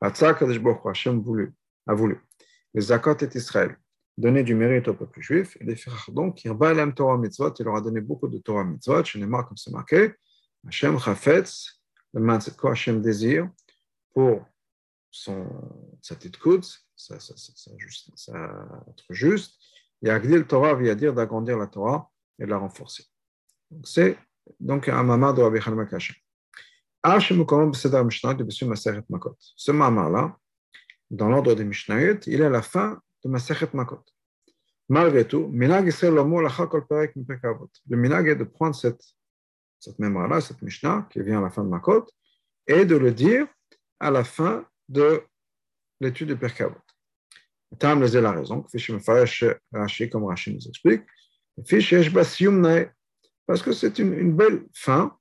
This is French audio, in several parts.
Voulu, a voulu. Les Zakot et Israël, donner du mérite au peuple juif, et les frères donc, Kirba Elam Torah Mitzvot, il leur a donné beaucoup de Torah Mitzvot, n'ai marre comme c'est marqué, Hashem Chafetz, le c'est quoi Hashem désire pour son, sa petite coude, sa, sa, juste, sa, être juste, et Agdil Torah vient dire d'agrandir la Torah et de la renforcer. Donc c'est donc un mamar de Rabbi. Ce mamar-là, dans l'ordre des Mishnayot, il est à la fin de Masechet Makot. Malgré tout, Le Minag est de prendre cette, cette mémoire-là, cette Mishnah, qui vient à la fin de Makot, et de le dire à la fin de l'étude de Perkavot. Tam les la raison, comme Rashi nous explique, parce que c'est une belle fin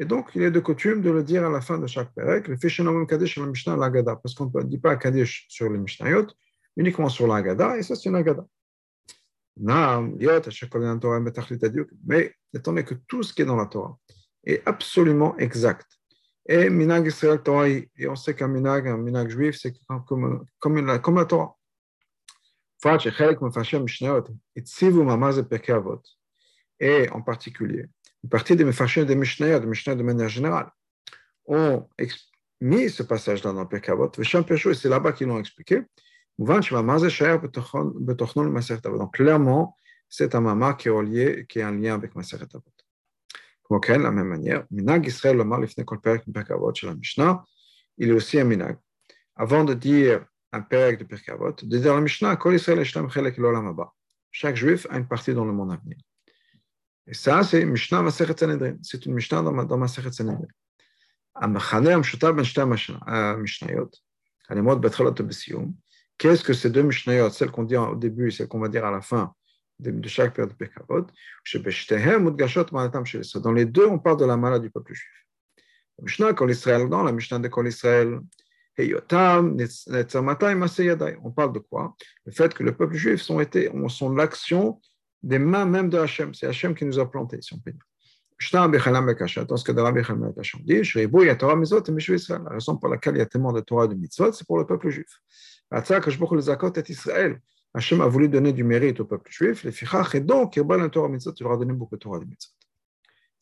et donc, il est de coutume de le dire à la fin de chaque perek, le Fishanamim Kaddish sur la Mishnah l'Agada, parce qu'on ne dit pas Kaddish sur les Mishnayot, uniquement sur l'Agada, et ça c'est une Agada. Mais étant donné que tout ce qui est dans la Torah est absolument exact, et Minag Israël Torah, et on sait qu'un Minag, un Minag juif, c'est comme, comme, la, comme la Torah. Et en particulier une partie des Mefashim des Mishnayot, des Mishnayot de manière générale, ont mis ce passage-là dans le Pekavot, et c'est là-bas qu'ils l'ont expliqué. Donc clairement, c'est un mama qui est, relié, qui est en lien avec Maseret Avot. Comme de la même manière, Minag Israël le mal ifne kol perek la Mishnah, il est aussi un minag. Avant de dire un perek de Pekavot, de dire la Mishnah. Chaque juif a une partie dans le monde à venir. Et ça, c'est Mishnah Masechet Sanhedrin. C'est une Mishnah dans, dans Masechet Sanhedrin. המכנה המשותף בין שתי המשניות, הלימוד בהתחלות ובסיום, qu'est-ce que ces deux משניות, celles qu'on dit au début et celles qu'on va dire à la fin de, de chaque période de Pekavot, שבשתיהם מודגשות מעלתם של ישראל. Dans les deux, on parle de la malade du peuple juif. המשנה כל ישראל, dans la Mishnah de כל ישראל, היותם נצר 200 מעשי ידיי. On parle de quoi Le fait que le peuple juif sont, été, sont l'action des mains même de Hachem. C'est Hachem qui nous a plantés, si on peut dire. Dans ce que Rabbi Chalam Bekasha dit, la raison pour laquelle il y a tellement de Torah et de mitzvot, c'est pour le peuple juif. Hachem a voulu donner du mérite au peuple juif, les fichach, et donc, il Torah mitzvot, il leur a donné beaucoup de Torah et de mitzvot.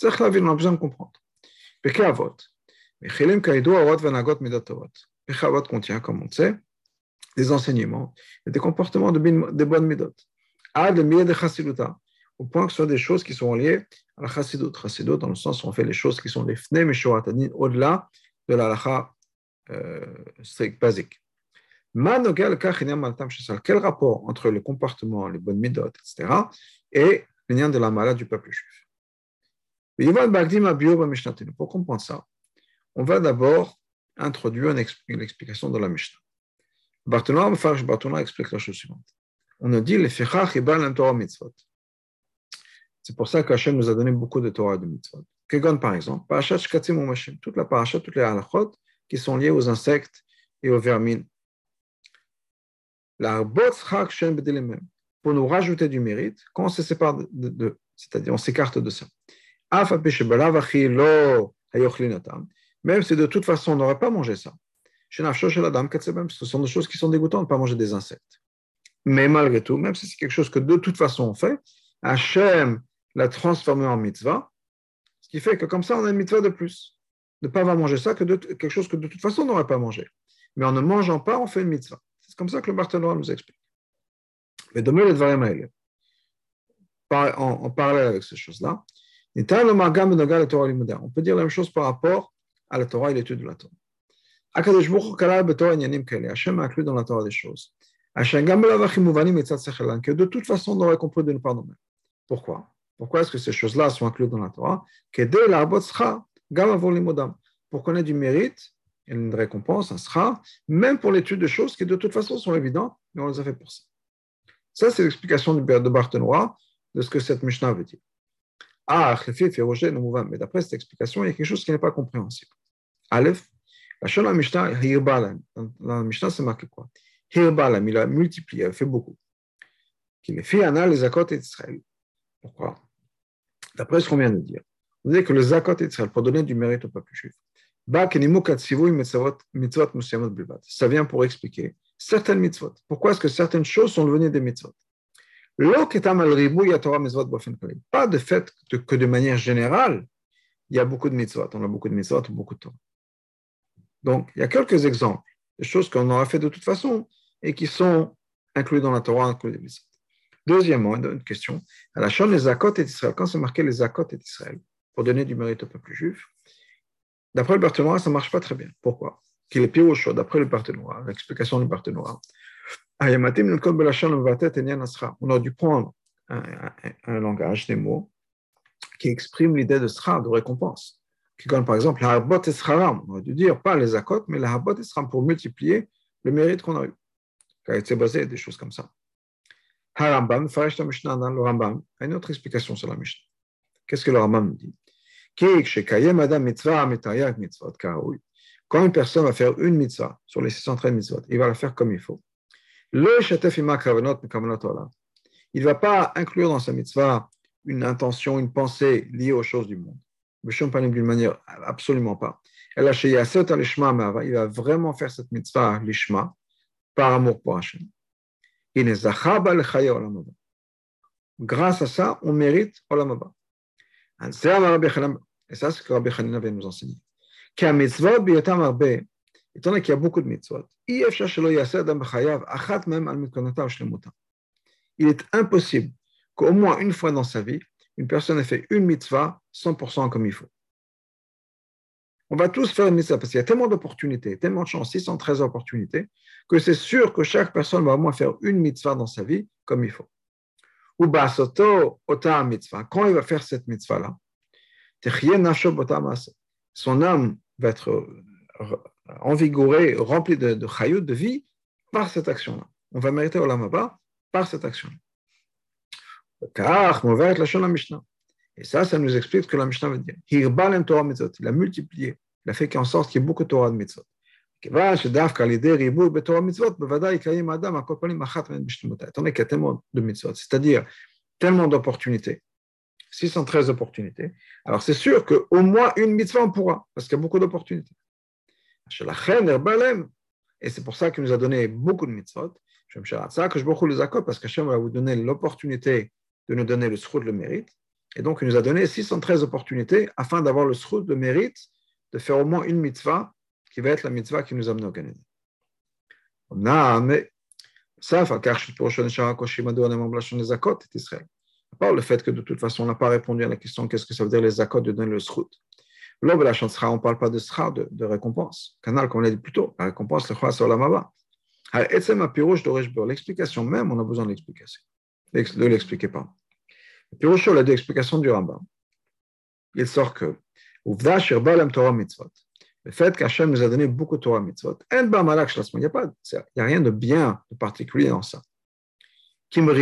C'est vie, on a besoin de comprendre. Pekei Avot. Kaidu avot venagot midot Torah. Contient, comme on sait, des enseignements et des comportements de, bonnes midot de au point que ce soit des choses qui sont liées à la chassidut. Chassidut, dans le sens où on fait les choses qui sont les fne meshoratadin, au-delà de la lacha euh, basique. Quel rapport entre le comportement, les bonnes midot, etc., et le lien de la maladie du peuple juif? Pour comprendre ça, on va d'abord introduire une, explication de la Mishnah. Barthélémy explique la chose suivante on a dit Fechach et Baal Torah mitzvot. C'est pour ça qu'Hachem nous a donné beaucoup de Torah et de mitzvot. Kegon, par exemple, Parashat Shkatim Mashim, toute la parashat, toutes les halachot qui sont liées aux insectes et aux vermines. La pour nous rajouter du mérite, quand on se sépare de, de, c'est-à-dire on s'écarte de ça. Même si de toute façon on n'aurait pas mangé ça. Ce sont des choses qui sont dégoûtantes, de pas manger des insectes. Mais malgré tout, même si c'est quelque chose que de toute façon on fait, Hachem l'a transformé en mitzvah, ce qui fait que comme ça, on a une mitzvah de plus. Ne pas avoir mangé ça, que quelque chose que de toute façon on n'aurait pas mangé. Mais en ne mangeant pas, on fait une mitzvah. C'est comme ça que le Barthénois nous explique. Mais de le Dvarim en parallèle avec ces choses-là, on peut dire la même chose par rapport à la Torah et l'étude de la Torah. Hachem a inclus dans la Torah des choses que de toute façon on aurait compris de nous pardonner. Pourquoi? Pourquoi est-ce que ces choses-là sont incluses dans la Torah? Pour qu'on ait du mérite une récompense, un sera, même pour l'étude de choses qui de toute façon sont évidentes, mais on les a fait pour ça. Ça, c'est l'explication de Barthenois de ce que cette Mishnah veut dire. Ah, mais d'après cette explication, il y a quelque chose qui n'est pas compréhensible. Aleph, la Mishnah, la Mishnah, c'est marqué quoi? Il a multiplié, il a fait beaucoup. Qui fait Anna, les Zakot et Israël. Pourquoi? D'après ce qu'on vient de dire, vous savez que le Zakot et Israël, pour donner du mérite au peuple juif, ça vient pour expliquer certaines mitzvot. Pourquoi est-ce que certaines choses sont devenues des mitzvot? Pas de fait que de manière générale, il y a beaucoup de mitzvot. On a beaucoup de mitzvot, beaucoup de Torah. Donc, il y a quelques exemples de choses qu'on aura fait de toute façon et qui sont inclus dans la Torah, inclus les mitzvot. Deuxièmement, une question. À la chambre des Zakot et d'Israël, quand c'est marqué les Zakot et d'Israël, pour donner du mérite au peuple juif, d'après le Barthénois, ça ne marche pas très bien. Pourquoi? Qu'il est pire au chaud, d'après le Barthénois, l'explication du Barthénois. On a dû prendre un, langage, des mots, qui exprime l'idée de sra, de récompense. Qui comme par exemple, la habot et on aurait dû dire pas les akot, mais la habot et pour multiplier le mérite qu'on a eu. Car il s'est basé des choses comme ça. Harambam, Farash Mishnah dans le Rambam, a une autre explication sur la Mishnah. Qu'est-ce que le Rambam dit? Quand une personne va faire une mitzvah sur les 613 mitzvot, il va la faire comme il faut. Le il ne va pas inclure dans sa mitzvah une intention, une pensée liée aux choses du monde. D'une manière absolument pas. Il va vraiment faire cette mitzvah l'ishma par amour pour Hachem. Grâce à ça, on mérite Olamaba. Et ça, c'est ce que Rabbi Hanina vient nous enseigner. Étant donné qu'il y a beaucoup de mitzvot, il est impossible qu'au moins une fois dans sa vie, une personne ait fait une mitzvah 100% comme il faut. On va tous faire une mitzvah parce qu'il y a tellement d'opportunités, tellement de chances, 613 opportunités, que c'est sûr que chaque personne va au moins faire une mitzvah dans sa vie comme il faut. Ou basoto ota mitzvah. Quand il va faire cette mitzvah-là, son âme va être envigorée, remplie de, de chayut, de vie, par cette action-là. On va mériter Olamaba par cette action-là. Car, la. Et ça, ça nous explique ce que la Mishnah veut dire. Il a multiplié. Il a fait en sorte qu'il y ait beaucoup de Torah de mitzvot. Étant donné qu'il y a tellement de mitzvot, c'est-à-dire tellement d'opportunités, 613 opportunités, alors c'est sûr qu'au moins une mitzvah on pourra, parce qu'il y a beaucoup d'opportunités. Et c'est pour ça qu'il nous a donné beaucoup de mitzvot. Ça que je beaucoup les accords parce qu'Hachem va vous donner l'opportunité de nous donner le sroud, le mérite. Et donc, il nous a donné 613 opportunités afin d'avoir le sroud, le mérite, de faire au moins une mitzvah qui va être la mitzvah qui nous amène au Canada. à part le fait que de toute façon, on n'a pas répondu à la question qu'est-ce que ça veut dire les accords de donner le srout. L'homme la on ne parle pas de sra, de, de, récompense. Canal, comme on l'a dit plus tôt, la récompense, le chwa sur la mava. L'explication même, on a besoin de l'explication. Ne l'expliquez pas. Le pirouche, la deux explications du Rambam. Il sort que le fait qu'Hachem nous a donné beaucoup de Torah mitzvot, il n'y a, il n'y a rien de bien, de particulier dans ça. Le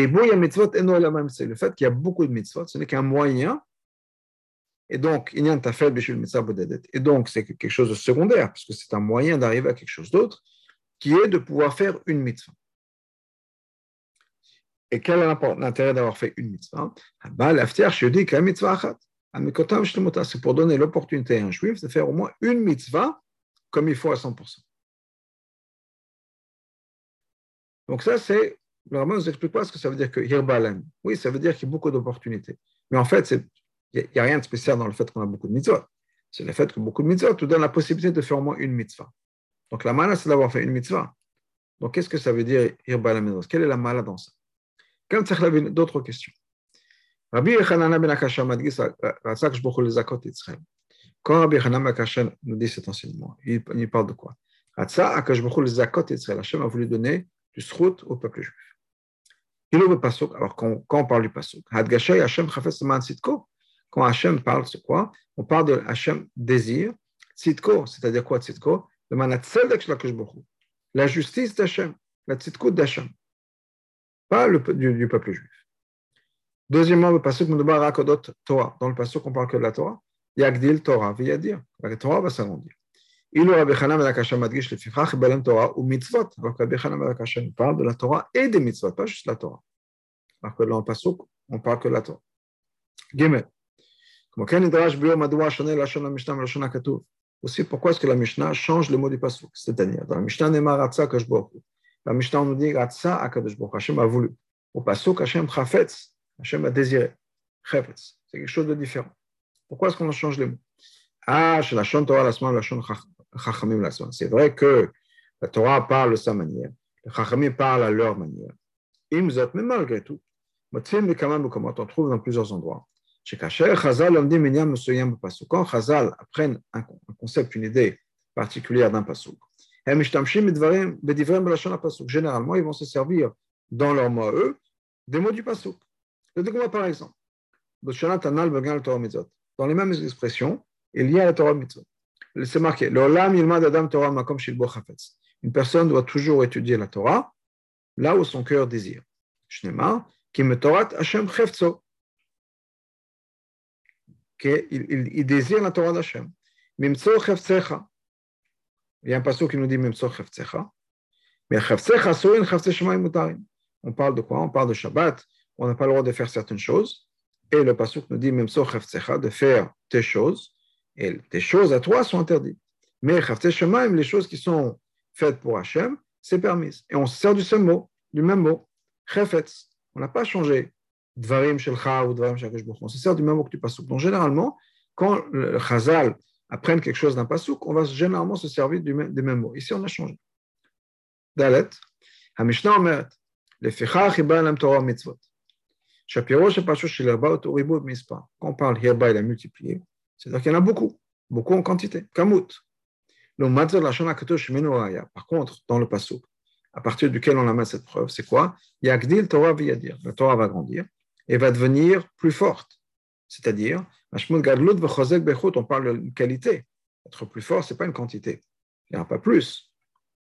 fait qu'il y a beaucoup de mitzvot, ce n'est qu'un moyen et donc, il y a un tafel Et donc, c'est quelque chose de secondaire, parce que c'est un moyen d'arriver à quelque chose d'autre, qui est de pouvoir faire une mitzvah. Et quel est l'intérêt d'avoir fait une mitzvah? C'est pour donner l'opportunité à un juif de faire au moins une mitzvah comme il faut à 100%. Donc ça, c'est, le ne nous explique pas ce que ça veut dire que hirbalem. Oui, ça veut dire qu'il y a beaucoup d'opportunités. Mais en fait, il n'y a, rien de spécial dans le fait qu'on a beaucoup de mitzvot. C'est le fait que beaucoup de mitzvot te donnent la possibilité de faire au moins une mitzvah. Donc la mala, c'est d'avoir fait une mitzvah. Donc qu'est-ce que ça veut dire Quelle est la mala dans ça? D'autres questions. Yochanan ben Akasha m'a dit Quand Rabbi nous dit cet enseignement, il, parle de quoi a voulu donner du au peuple juif. Il veut pasuk, alors quand, on parle du pasuk, sitko, quand parle, c'est quoi On parle de Hachem désir. Tzitko, c'est-à-dire quoi la justice d'Hachem, la d'Hachem, pas le, du, du, peuple juif. Deuxièmement, le passage de Torah. Dans le passage qu'on parle que de la Torah, Yagdil Torah, veut dire La Torah va s'agrandir. Il aura Bechanam Alakasha ben Madgish le Fifrach Belen Torah ou Mitzvot. Alors que Bechanam Alakasha ben nous parle de la Torah et des Mitzvot, pas juste la Torah. Alors que dans le passage, on parle que de la Torah. Gimel. Comme quand Nidrash Bio Madoua Shane Lashon Mishnah Lashon Akatov. Aussi, pourquoi est-ce que la Mishnah change le mot du passage? C'est-à-dire, dans la Mishnah, Nemar Atsa Kashboku. La Mishnah, nous dit Ratsa Akadosh Baruch Hashem a voulu. Au pasuk, Hashem Chafetz. Hashem a désiré. Chafetz. C'est quelque chose de différent. Pourquoi est-ce qu'on change les mots Ah, chez la Shon Torah, la semaine, la Shon Chachamim, la semaine. C'est vrai que la Torah parle de sa manière. Les Chachamim parlent à leur manière. Imzot, mais malgré tout, on trouve dans plusieurs endroits. Quand Chazal apprennent un concept, une idée particulière d'un pasouk, généralement, ils vont se servir dans leurs mots, eux, des mots du pasouk. Par exemple, dans les mêmes expressions, il y a la Torah mitzvot. C'est marqué Une personne doit toujours étudier la Torah là où son cœur désire. Chefzo qu'il il, désire la Torah d'Hachem. Il y a un passage qui nous dit chefzecha. Mais. On parle de quoi? On parle de Shabbat. On n'a pas le droit de faire certaines choses. Et le passage nous dit chefzecha, de faire tes choses. Et tes choses à toi sont interdites. Mais les choses qui sont faites pour Hachem, c'est permis. Et on se sert du même mot, du même mot. On n'a pas changé Dvarim Shelcha ou Dvarim On se sert du même mot que du Pasuk. Donc, généralement, quand le Chazal apprenne quelque chose d'un Pasuk, on va généralement se servir du même, des mêmes mots. Ici, on a changé. Dalet, Hamishna Omeret, Lefichach Iba Lam Torah Mitzvot. Shapiro Shapashu Shilirba Toribu Mispa. Quand on parle Hirba, il a multiplié. C'est-à-dire qu'il y en a beaucoup, beaucoup en quantité. Kamut. Le Matzah Lashon Akatosh Menoraya. Par contre, dans le Pasuk, à partir duquel on a mis cette preuve, c'est quoi? Yagdil Torah Viyadir. La Torah va grandir et va devenir plus forte. C'est-à-dire, on parle de qualité. Être plus fort, ce n'est pas une quantité. Il n'y a pas plus.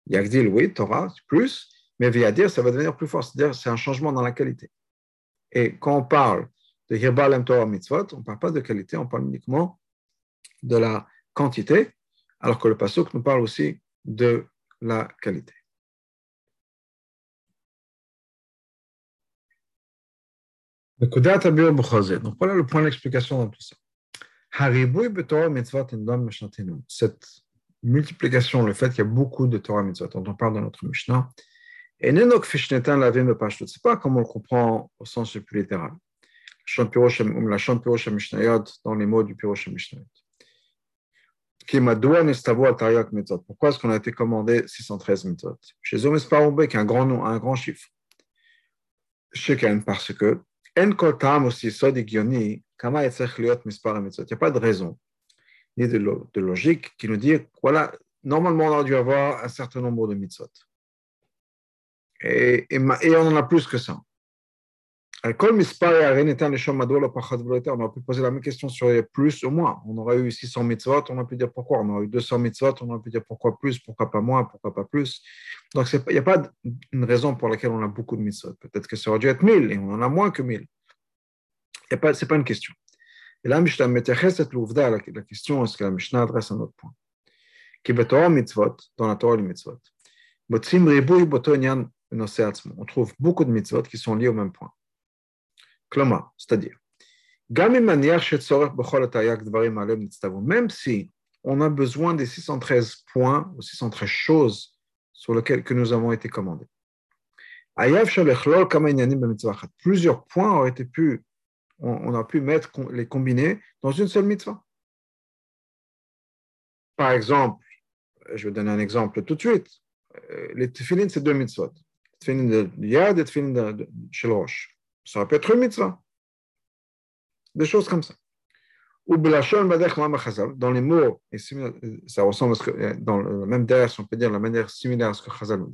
Yagdil, oui, Torah, plus, mais dire, ça va devenir plus fort. C'est-à-dire, c'est un changement dans la qualité. Et quand on parle de Hirbalem Torah Mitzvot, on ne parle pas de qualité, on parle uniquement de la quantité, alors que le Pasuk nous parle aussi de la qualité. Donc voilà le point d'explication dans tout ça. Cette multiplication, le fait qu'il y a beaucoup de Torah mitzvot, dont on parle dans notre Mishnah, et c'est pas comme on le comprend au sens le plus littéral. La chante Pirosh Mishnayot dans les mots du Pirosh Mishnayot. Pourquoi est-ce qu'on a été commandé 613 mitzvot Chez Zomes Parombe, qui est un grand nom, un grand chiffre. Chez parce que il n'y a pas de raison ni de, logique qui nous dit voilà, normalement on aurait dû avoir un certain nombre de mitzvot. Et, et, on en a plus que ça. On aurait pu poser la même question sur les plus ou moins. On aurait eu 600 mitzvot, on aurait pu dire pourquoi. On aurait eu 200 mitzvot, on aurait pu dire pourquoi plus, pourquoi pas moins, pourquoi pas plus. Donc, il n'y a pas une raison pour laquelle on a beaucoup de mitzvot. Peut-être que ça aurait dû être 1000 et on en a moins que 1000. Ce n'est pas une question. Et là, Mishnah cette l'ouvda, la question est-ce que la Mishnah adresse un autre point? Qui mitzvot, dans la Torah mitzvot. On trouve beaucoup de mitzvot qui sont liés au même point. C'est-à-dire, même si on a besoin des 613 points ou 613 choses sur lesquelles que nous avons été commandés. Plusieurs points auraient été pu, on, a pu mettre les combiner dans une seule mitzvah. Par exemple, je vais donner un exemple tout de suite. Euh, les tefillin, c'est deux mitzvot. Tefillin de yad et tefillin de, shel rosh. Ça peut être une mitzvah. Des choses comme ça. Ou dans les mots, et ça ressemble à ce que, euh, dans le même derrière, on peut dire la manière similaire à ce que Chazal nous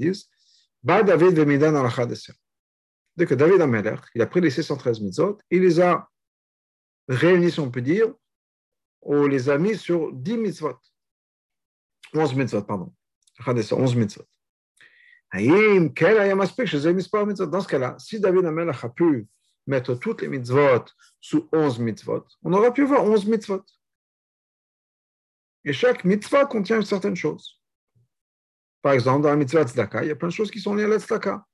Ba David Dès que David Ameler, il a pris les 613 mitzvot, il les a réunis, si on peut dire, ou les a mis sur 10 mitzvot. 11 mitzvot, pardon. 11 mitzvot. Dans ce cas-là, si David Amelach a pu mettre toutes les mitzvot sous 11 mitzvot, on aurait pu voir 11 mitzvot. Et chaque mitzvah contient une certaine chose. Par exemple, dans la mitzvah tzedaka, il y a plein de choses qui sont liées à la tzedaka.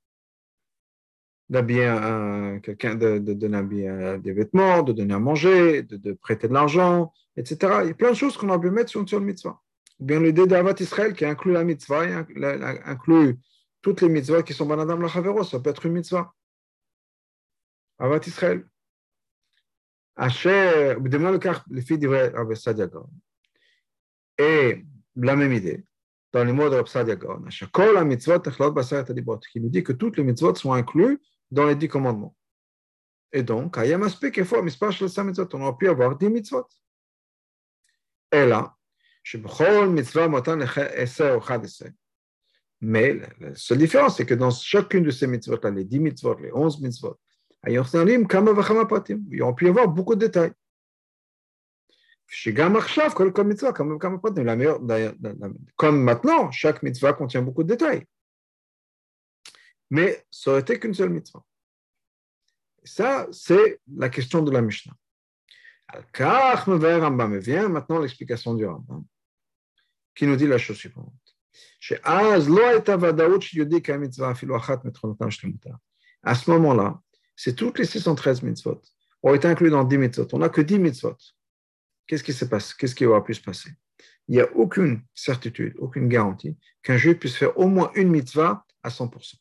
D'habiller quelqu'un, de, donner des vêtements, de donner à manger, de, prêter de l'argent, etc. Il y a plein de choses qu'on a pu mettre sur une seule mitzvah. Ou bien l'idée d'Avat Israël qui inclut la mitzvah, inclut toutes les mitzvahs qui sont Banadam la Chavero, ça peut être une mitzvah. Avat Israël. Asher, demandez le cas, les filles Sadia Et la même idée, dans les mots de Sadia Gaon, la mitzvot qui nous dit que toutes les mitzvot sont incluses dans les dix commandements. Et donc, il y a un aspect qu'il faut, on aurait pu avoir dix mitzvot. Et là, mais la seule différence, c'est que dans chacune de ces mitzvot-là, les 10 mitzvot, les 11 mitzvot, il on pu y avoir beaucoup de détails. Comme maintenant, chaque mitzvah contient beaucoup de détails. Mais ça aurait été qu'une seule mitzvah. Et ça, c'est la question de la Mishnah. Rambam vient maintenant l'explication du Rambam, qui nous dit la chose suivante. À ce moment-là, c'est toutes les 613 mitzvot ont été inclus dans 10 mitzvot. On n'a que 10 mitzvot. Qu'est-ce qui se passe? Qu'est-ce qui aura pu se passer? Il n'y a aucune certitude, aucune garantie qu'un juif puisse faire au moins une mitzvah à 100%.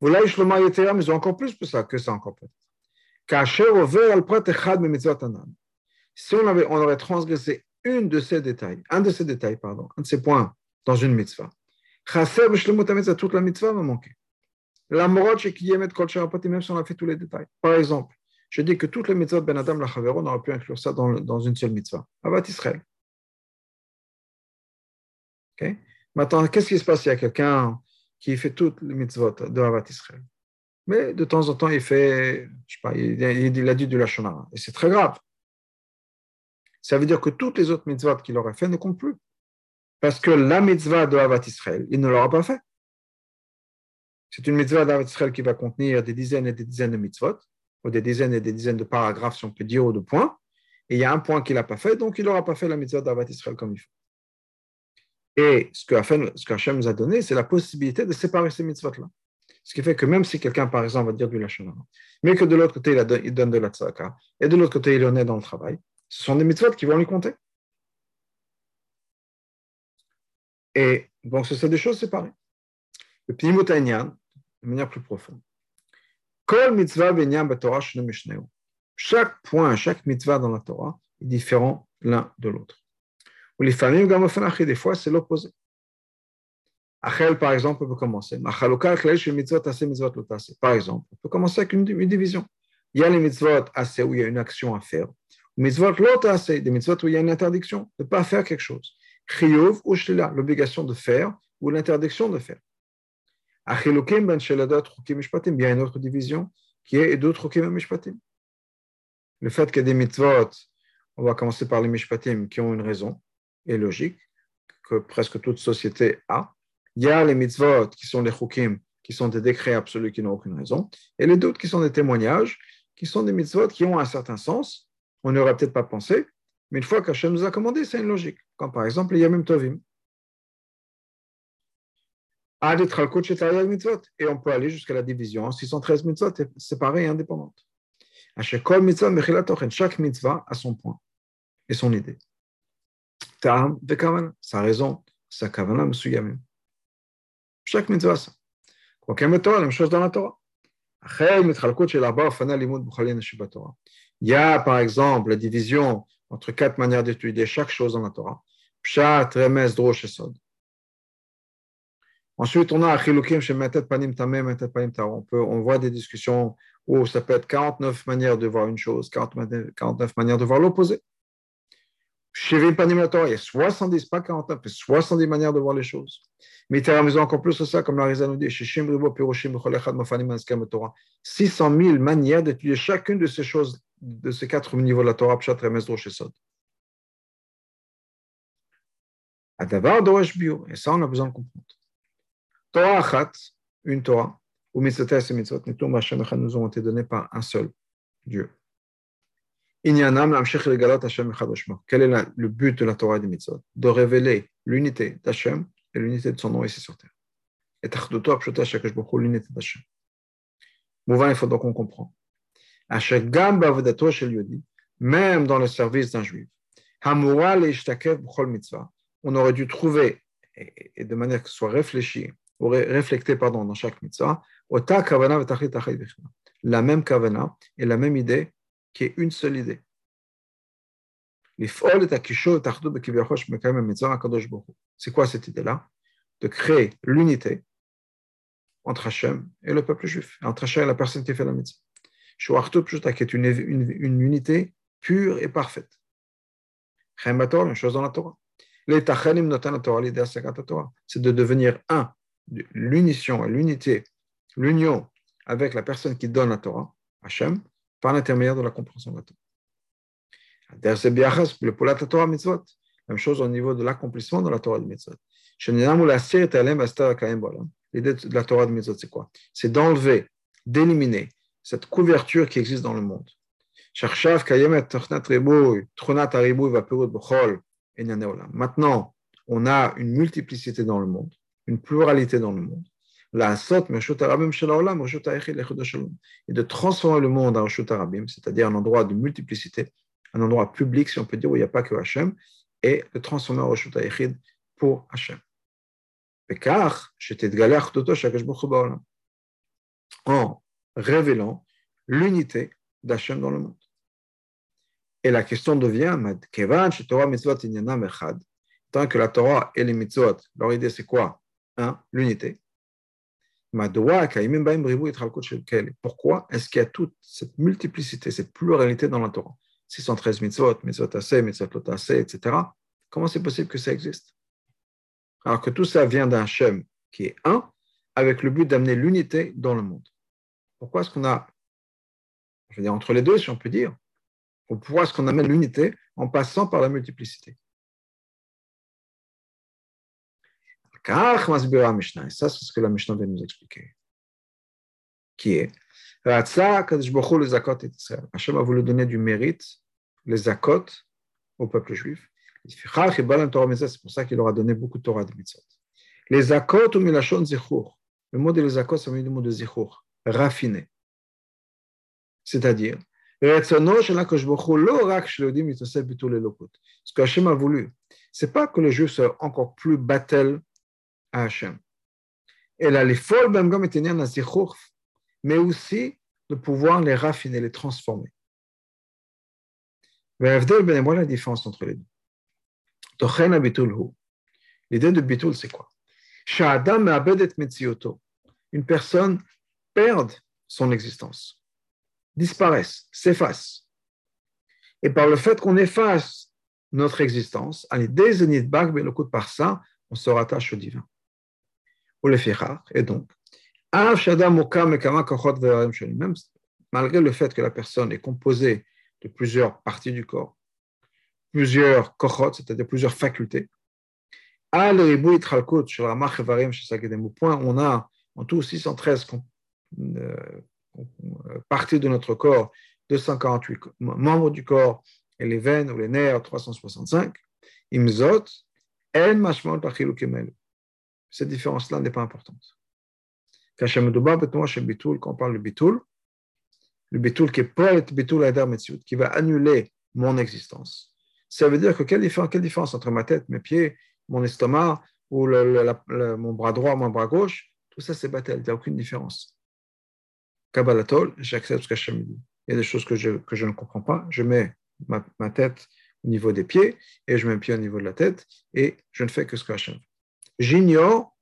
Voilà, ils ont encore plus que ça, que ça encore peut-être. Si on, avait, on aurait transgressé une de ces détails, un de ces détails, pardon, un de ces points dans une mitzvah. toute la mitzvah va manquer. La morot, c'est qu'il y a mettre kol même si on a fait tous les détails. Par exemple, je dis que toutes les mitzvahs Ben Adam, la Chaveron, on aurait pu inclure ça dans, une seule mitzvah. Avat Israël. Maintenant, qu'est-ce qui se passe? S'il y a quelqu'un qui fait toutes les mitzvot de Avat Israël Mais de temps en temps, il fait, je sais pas, il, il, a dit du Lachonara. Et c'est très grave ça veut dire que toutes les autres mitzvahs qu'il aurait fait ne comptent plus. Parce que la mitzvah de Havat Israël, il ne l'aura pas fait. C'est une mitzvah Israël qui va contenir des dizaines et des dizaines de mitzvot, ou des dizaines et des dizaines de paragraphes, si on peut dire, ou de points. Et il y a un point qu'il n'a pas fait, donc il n'aura pas fait la mitzvah d'Havat Israël comme il faut. Et ce que Hachem nous a donné, c'est la possibilité de séparer ces mitzvot-là. Ce qui fait que même si quelqu'un, par exemple, va dire du lachonara, mais que de l'autre côté, il donne de la tzaka, et de l'autre côté, il en est dans le travail, ce sont des mitzvot qui vont lui compter. Et donc, ce sont des choses séparées. Le Pnimutainyan, de manière plus profonde. Chaque point, chaque mitzvah dans la Torah est différent l'un de l'autre. Ou les familles, des fois, c'est l'opposé. Achel, par exemple, on peut commencer. Par exemple, on peut commencer avec une division. Il y a les mitzvot assez où il y a une action à faire. Mitzvot assez, des mitzvot où il y a une interdiction de ne pas faire quelque chose. Chiyuv ou l'obligation de faire ou l'interdiction de faire. Ben sheladat chukim mishpatim, il y a une autre division qui est d'autres chukim mishpatim. Le fait qu'il y des mitzvot, on va commencer par les mishpatim qui ont une raison et logique, que presque toute société a. Il y a les mitzvot qui sont les chukim, qui sont des décrets absolus qui n'ont aucune raison, et les d'autres qui sont des témoignages, qui sont des mitzvot qui ont un certain sens, on n'aurait peut-être pas pensé, mais une fois qu'Hachem nous a commandé, c'est une logique. Comme par exemple les Yamim Tovim. Et on peut aller jusqu'à la division en 613 mitzvot séparées et indépendantes. Chaque mitzvah a son point et son idée. sa raison, sa kavana, Chaque mitzvah a ça. Quoi Torah, la même chose dans la Torah. Il y a, par exemple, la division entre quatre manières d'étudier chaque chose dans la Torah. Pshat, Remes, Drosh et Sod. Ensuite, on a Achilukim chez Metet Panim Tamem, Metet Panim On, on voit des discussions où ça peut être 49 manières de voir une chose, 49 manières de voir l'opposé. Chez Panim Torah, il y a 70, pas 49, mais 70 manières de voir les choses. Mais as raison encore plus que ça, comme la Risa nous dit, 600 000 manières d'étudier chacune de ces choses de ces quatre niveaux de la Torah, Pshat, Remes, Rosh et Sod. Adavar doresh bio. Et ça, on a besoin de comprendre. Une Torah, ou mitzvot et mitzvot, nous ont été donnés par un seul Dieu. Quel est le but de la Torah et des mitzvot? De révéler l'unité d'Hachem et l'unité de son nom ici sur terre. Et l'unité d'Hachem. Mouvant, il faut donc qu'on comprend. Même dans le service d'un juif, on aurait dû trouver, et de manière que ce soit réfléchi, ou réfléchité pardon, dans chaque mitzvah, la même kavana et la même idée qui est une seule idée. C'est quoi cette idée-là? De créer l'unité entre Hachem et le peuple juif, entre Hachem et la personne qui fait la mitzvah. Qui est une, une, unité pure et parfaite. Une chose dans la Torah. C'est de devenir un, l'unition et l'unité, l'union avec la personne qui donne la Torah, Hachem, par l'intermédiaire de la compréhension de la Torah. Même chose au niveau de l'accomplissement de la Torah de mitzvot. L'idée de la Torah de mitzvot, c'est quoi? C'est d'enlever, d'éliminer cette couverture qui existe dans le monde. Maintenant, on a une multiplicité dans le monde, une pluralité dans le monde et de transformer le monde en Rashut Arabim, c'est-à-dire un endroit de multiplicité, un endroit public, si on peut dire, où il n'y a pas que Hachem, et de transformer en Rashut Ayechid pour Hachem. En révélant l'unité d'Hachem dans le monde. Et la question devient, tant que la Torah et les mitzvot, leur idée c'est quoi? L'unité. Pourquoi est-ce qu'il y a toute cette multiplicité, cette pluralité dans la Torah? 613 mitzvot, mitzvot assez, mitzvot assez, etc. Comment c'est possible que ça existe? Alors que tout ça vient d'un Shem qui est un, avec le but d'amener l'unité dans le monde. Pourquoi est-ce qu'on a, je veux dire, entre les deux, si on peut dire, pourquoi est-ce qu'on amène l'unité en passant par la multiplicité? Et ça, c'est ce que la Mishnah vient nous expliquer. Qui est Hachem a voulu donner du mérite, les zakot, au peuple juif. C'est pour ça qu'il leur a donné beaucoup de Torah de mitzvot. Les zakot ou milachon zichour. Le mot de les zakot, c'est le mot de zichour, raffiné. C'est-à-dire, ce que Hachem a voulu, c'est pas que les juifs soient encore plus battels à Hachem. Et là, les folles, mais aussi de pouvoir les raffiner, les transformer. Voilà la différence entre les deux. L'idée de bitul, c'est quoi? Une personne perd son existence, disparaisse, s'efface. Et par le fait qu'on efface notre existence, par ça, on se rattache au divin et donc, même malgré le fait que la personne est composée de plusieurs parties du corps, plusieurs kochot, c'est-à-dire plusieurs facultés, on a en tout 613 euh, parties de notre corps, 248 membres du corps, et les veines ou les nerfs, 365, imzot, en mashmol cette différence-là n'est pas importante. Quand on parle de bitul, le bitul qui est poète qui va annuler mon existence. Ça veut dire que quelle différence, entre ma tête, mes pieds, mon estomac, ou mon bras droit, mon bras gauche, tout ça c'est batel, il n'y a aucune différence. Kabbalatol, j'accepte ce qu'Hachem dit. Il y a des choses que je, ne comprends pas, je mets ma, tête au niveau des pieds et je mets mes pieds au niveau de la tête et je ne fais que ce que Hachem j'ignore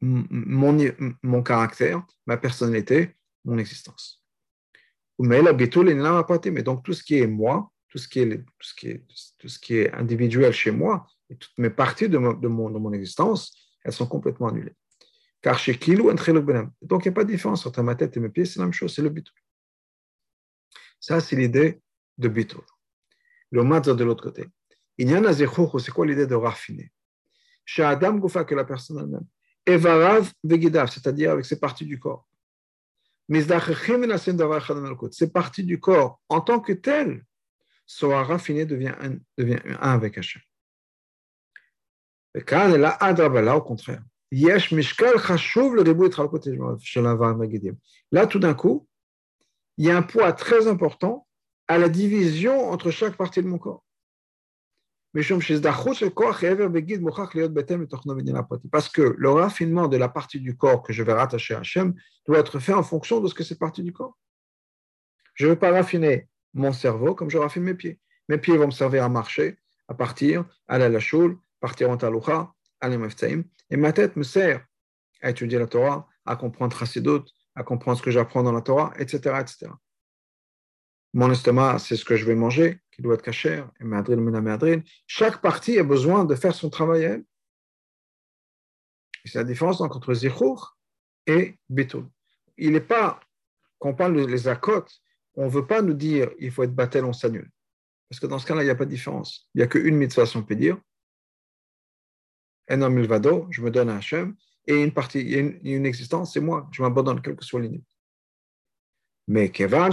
mon, mon caractère, ma personnalité, mon existence. Mais mais donc tout ce qui est moi, tout ce qui est, tout ce qui est, tout ce qui est individuel chez moi, toutes mes parties de, mon, de, mon, de mon existence, elles sont complètement annulées. Car chez Kilou, donc il n'y a pas de différence entre ma tête et mes pieds, c'est la même chose, c'est le bitou. Ça, c'est l'idée de bitou. Le mazza de l'autre côté. Il y en a c'est quoi l'idée de raffiner? Chez Adam Goufa, que la personne elle-même. Evarav Vegidav, c'est-à-dire avec ses parties du corps. Ces parties du corps, en tant que telles, soit raffiné, devient un, devient un avec Hachem. Et là, au contraire. Là, tout d'un coup, il y a un poids très important à la division entre chaque partie de mon corps. Parce que le raffinement de la partie du corps que je vais rattacher à Hachem doit être fait en fonction de ce que c'est partie du corps. Je ne veux pas raffiner mon cerveau comme je raffine mes pieds. Mes pieds vont me servir à marcher, à partir, à à la choule, partir en taloucha, aller et ma tête me sert à étudier la Torah, à comprendre Chassidut, à comprendre ce que j'apprends dans la Torah, etc., etc. Mon estomac, c'est ce que je vais manger, qui doit être caché, et madril, madril. Chaque partie a besoin de faire son travail elle. C'est la différence entre zichour et bitul. Il n'est pas, quand on parle des akot, on ne veut pas nous dire il faut être battel, on s'annule. Parce que dans ce cas-là, il n'y a pas de différence. Il n'y a qu'une mitzvah, on peut dire. Un homme ilvado, je me donne à Hachem, et une partie, une, une existence, c'est moi. Je m'abandonne, quelle que soit l'idée. Mais étant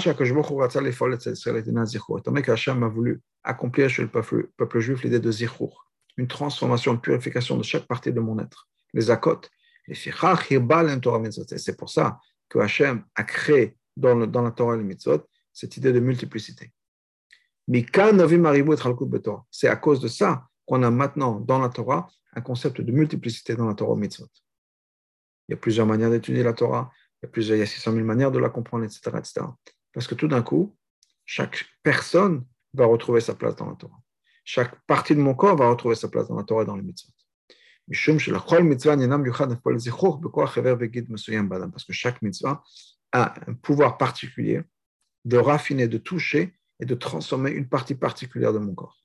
donné qu'Hachem a voulu accomplir chez le peuple, peuple juif l'idée de zichour, une transformation, une purification de chaque partie de mon être, les akot, les c'est pour ça que Hachem a créé dans, le, dans la Torah les mitzvot cette idée de multiplicité. C'est à cause de ça qu'on a maintenant dans la Torah un concept de multiplicité dans la Torah mitzvot. Il y a plusieurs manières d'étudier la Torah, il y a plusieurs, il y a 600 000 manières de la comprendre, etc., etc. Parce que tout d'un coup, chaque personne va retrouver sa place dans la Torah. Chaque partie de mon corps va retrouver sa place dans la Torah et dans les mitzvot. Parce que chaque mitzvah a un pouvoir particulier de raffiner, de toucher et de transformer une partie particulière de mon corps.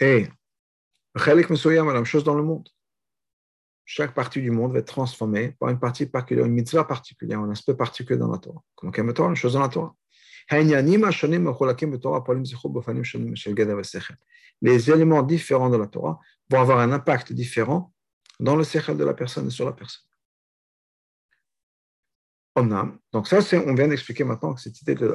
Et la même chose dans le monde. Chaque partie du monde va être transformée par une partie particulière, une mitzvah particulière, un aspect particulier dans la Torah. Comme la Torah, une chose dans la Torah. Les éléments différents de la Torah vont avoir un impact différent dans le sechel de la personne et sur la personne. Donc ça, on vient d'expliquer maintenant que cette idée de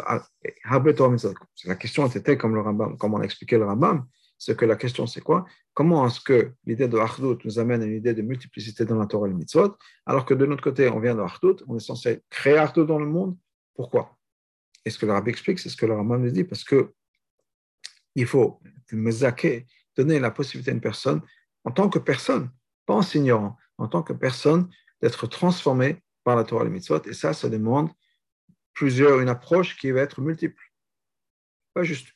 la question était comme le Rambam, comme on a expliqué le Rambam, c'est que la question c'est quoi? Comment est-ce que l'idée de Achdut nous amène à une idée de multiplicité dans la Torah et le mitzvot, alors que de notre côté, on vient de Achdut, on est censé créer Achdut dans le monde? Pourquoi? Et ce que le explique, c'est ce que le Rambam nous dit, parce que il faut donner la possibilité à une personne, en tant que personne, pas en s'ignorant, en tant que personne, d'être transformée par la Torah et le mitzvot, et ça, ça demande plusieurs, une approche qui va être multiple. Pas juste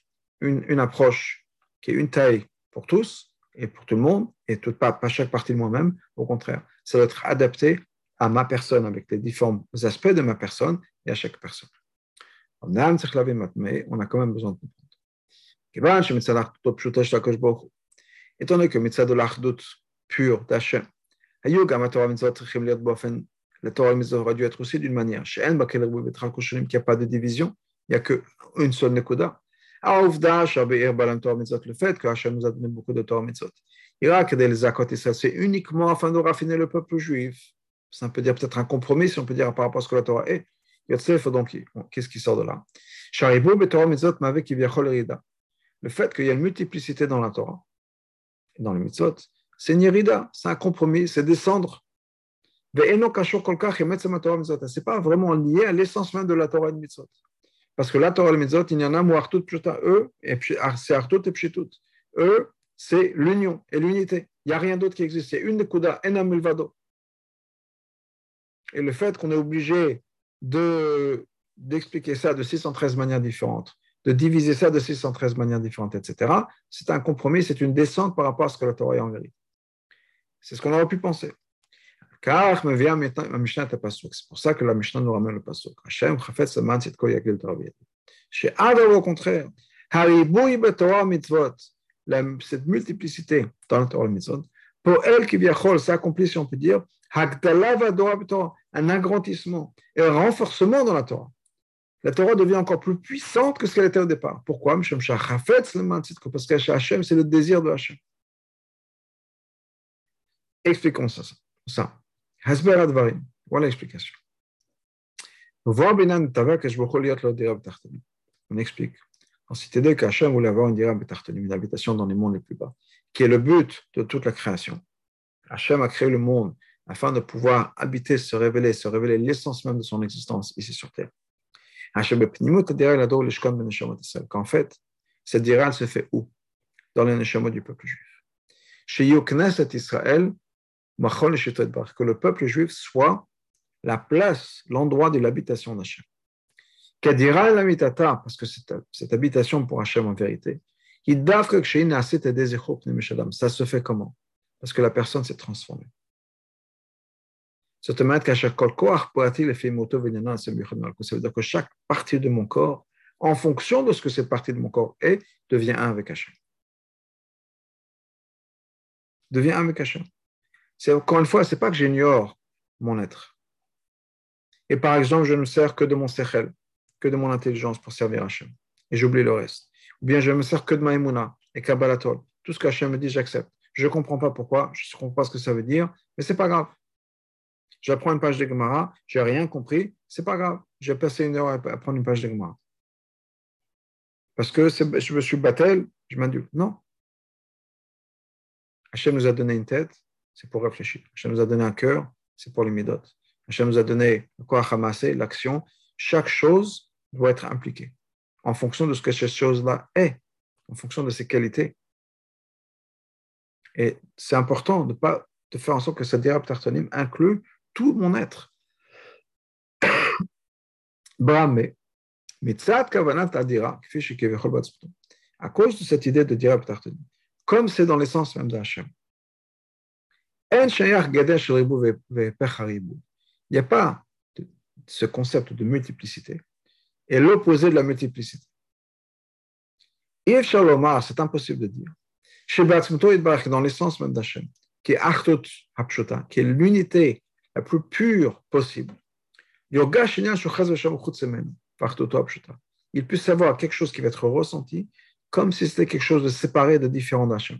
une approche qui est une taille pour tous et pour tout le monde, et tout, pas, pas chaque partie de moi-même, au contraire. Ça doit être adapté à ma personne, avec les différents aspects de ma personne et à chaque personne. On a quand même besoin de comprendre. Étant donné que mitzvah de l'achdut pur d'Hachem, la Torah aurait dû être aussi d'une manière, qu'il n'y a pas de division, il n'y a qu'une seule nekuda, le fait que Hachem nous a donné beaucoup de Torah mitzvot. C'est uniquement afin de raffiner le peuple juif. Ça peut dire peut-être un compromis, si on peut dire par rapport à ce que la Torah est. donc, qu'est-ce qui sort de là Le fait qu'il y a une multiplicité dans la Torah, dans les mitzvot, c'est une c'est un compromis, c'est descendre. Ce n'est pas vraiment lié à l'essence même de la Torah et de mitzvot. Parce que la Torah et Mitzvot, il y en a Moartut Pshuta, eux, c'est Artut et Pshitut. Eux, c'est l'union et l'unité. Il n'y a rien d'autre qui existe. C'est une Kuda, Enam Milvado. Et le fait qu'on est obligé de, d'expliquer ça de 613 manières différentes, de diviser ça de 613 manières différentes, etc., c'est un compromis, c'est une descente par rapport à ce que la Torah est en vérité. C'est ce qu'on aurait pu penser. Car me vient ma Mishnah à pasuk. C'est pour ça que la Mishnah nous ramène le pasuk. Hashem chafet saman c'est ko yakil travir. Chez Adam, au contraire, haribui betorah mitzvot, cette multiplicité dans la Torah mitzvot, pour elle qui vient s'accomplit, si on peut dire, hagdala vadora betorah, un agrandissement et un renforcement dans la Torah. la Torah devient encore plus puissante que ce qu'elle était au départ. Pourquoi? Parce que Hachem, c'est le désir de Hachem. Expliquons ça. ça. Voilà l'explication. On explique. En cité qu'Hachem voulait avoir une une habitation dans les mondes les plus bas, qui est le but de toute la création. Hachem a créé le monde afin de pouvoir habiter, se révéler, se révéler l'essence même de son existence ici sur terre. Qu'en fait, cette dira se fait où Dans les neshamot du peuple juif. Chez Yokneset Israël, que le peuple juif soit la place, l'endroit de l'habitation d'Hachem. Kadira la parce que cette, cette habitation pour Hachem en vérité, ça se fait comment? Parce que la personne s'est transformée. Ça veut dire que chaque partie de mon corps, en fonction de ce que cette partie de mon corps est, devient un avec Hachem. Devient un avec Hachem. C'est encore une fois, c'est pas que j'ignore mon être. Et par exemple, je ne me sers que de mon sechel, que de mon intelligence pour servir Hachem. Et j'oublie le reste. Ou bien je ne me sers que de ma emuna et Kabbalatol. Tout ce qu'Hachem me dit, j'accepte. Je ne comprends pas pourquoi, je ne comprends pas ce que ça veut dire, mais c'est pas grave. J'apprends une page de Gemara, j'ai rien compris, c'est pas grave. J'ai passé une heure à apprendre une page de Gemara. Parce que je me suis battel, je m'indulte. Non. Hachem nous a donné une tête, c'est pour réfléchir. Hachem nous a donné un cœur, c'est pour les midotes. Hachem nous a donné quoi ramasser, l'action. Chaque chose doit être impliquée en fonction de ce que cette chose-là est, en fonction de ses qualités. Et c'est important de, pas, de faire en sorte que cette dirab tartonim inclut tout mon être. Bramé, à cause de cette idée de tartonim, comme c'est dans l'essence même d'Hachem, il n'y a pas ce concept de multiplicité et l'opposé de la multiplicité. C'est impossible de dire. Dans l'essence même d'Hachem, qui est qui est l'unité la plus pure possible. Il puisse savoir quelque chose qui va être ressenti comme si c'était quelque chose de séparé, de différent d'Hachem.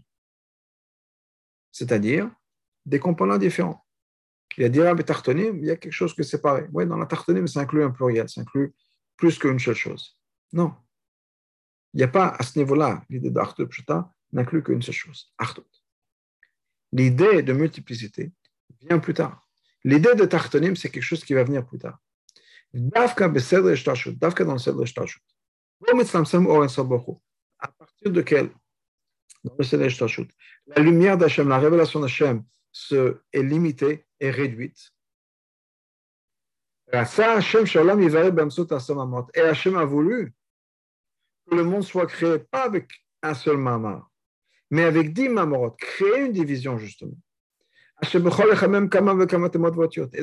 C'est-à-dire, des components différents. Il y a dirab et tartonim, il y a quelque chose qui est séparé. Oui, dans la tartonim, ça inclut un pluriel, ça inclut plus qu'une seule chose. Non. Il n'y a pas à ce niveau-là, l'idée d'Artout Pshita n'inclut qu'une seule chose, Artout. L'idée de multiplicité vient plus tard. L'idée de tartonim, c'est quelque chose qui va venir plus tard. Davka dans le Shtashut. À partir de quel? Dans le Shtashut. La lumière d'Hachem, la révélation d'Hachem, est limitée et réduite. Et Hachem a voulu que le monde soit créé pas avec un seul mamar, mais avec dix mamorot, créer une division justement. Et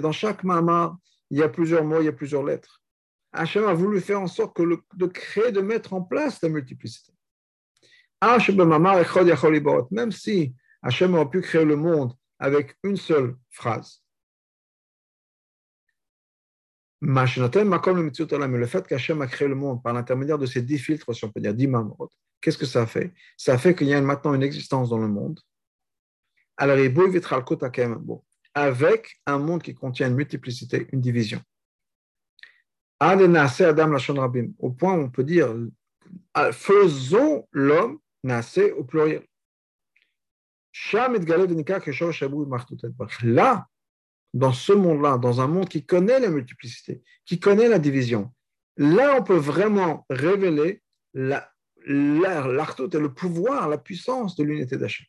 dans chaque mamar, il y a plusieurs mots, il y a plusieurs lettres. Hachem a voulu faire en sorte que de créer, de mettre en place la multiplicité. Même si Hachem a pu créer le monde avec une seule phrase. Le fait qu'Hachem a créé le monde par l'intermédiaire de ces dix filtres, si on peut dire dix mamrot, qu'est-ce que ça fait? Ça fait qu'il y a maintenant une existence dans le monde. Avec un monde qui contient une multiplicité, une division. Au point où on peut dire faisons l'homme nasser au pluriel. Là, dans ce monde-là, dans un monde qui connaît la multiplicité, qui connaît la division, là, on peut vraiment révéler l'artout et le pouvoir, la puissance de l'unité d'Hachem.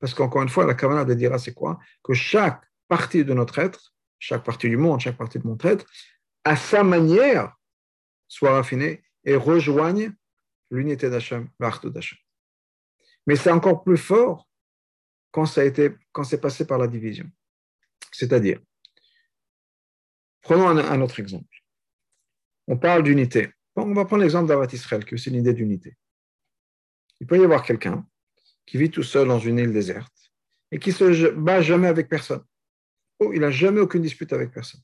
Parce qu'encore une fois, la kavana de dira, c'est quoi? Que chaque partie de notre être, chaque partie du monde, chaque partie de mon être, à sa manière, soit raffinée et rejoignent l'unité d'Hachem, l'artu d'Hachem. Mais c'est encore plus fort quand quand c'est passé par la division. C'est-à-dire, prenons un, autre exemple. On parle d'unité. on va prendre l'exemple d'Avat Israël, qui est aussi une idée d'unité. Il peut y avoir quelqu'un qui vit tout seul dans une île déserte et qui se bat jamais avec personne. oh, il n'a jamais aucune dispute avec personne.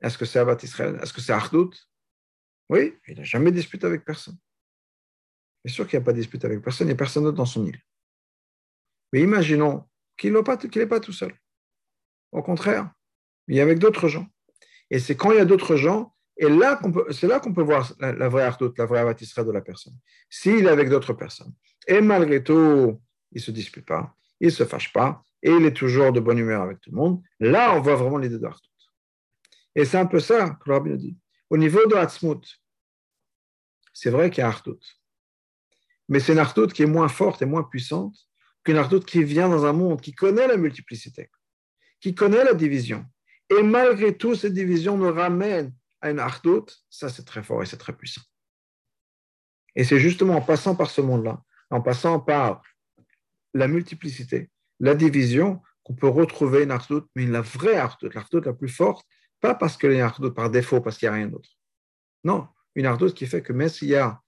Est-ce que c'est Abat Israël? Est-ce que c'est Ardout Oui, il n'a jamais disputé avec personne. Bien sûr qu'il n'y a pas de dispute avec personne, il n'y a personne d'autre dans son île. Mais imaginons qu'il n'est pas, tout seul. Au contraire, il est avec d'autres gens. Et c'est quand il y a d'autres gens, et là c'est là qu'on peut voir la, vraie ardoute, la vraie Israël de la personne. S'il est avec d'autres personnes, et malgré tout, il ne se dispute pas, il ne se fâche pas, et il est toujours de bonne humeur avec tout le monde, là, on voit vraiment l'idée de Et c'est un peu ça que le rabbi nous dit. Au niveau de Hatzmut, c'est vrai qu'il y a Artout. Mais c'est une Artout qui est moins forte et moins puissante qu'une Artout qui vient dans un monde qui connaît la multiplicité, qui connaît la division. Et malgré tout, cette division nous ramène à une Artout. Ça, c'est très fort et c'est très puissant. Et c'est justement en passant par ce monde-là, en passant par la multiplicité, la division, qu'on peut retrouver une ardoute, mais la vraie ardoute, l'ardoute la plus forte, pas parce qu'elle est une ardoute par défaut, parce qu'il n'y a rien d'autre. Non, une ardoute qui fait que même s'il y a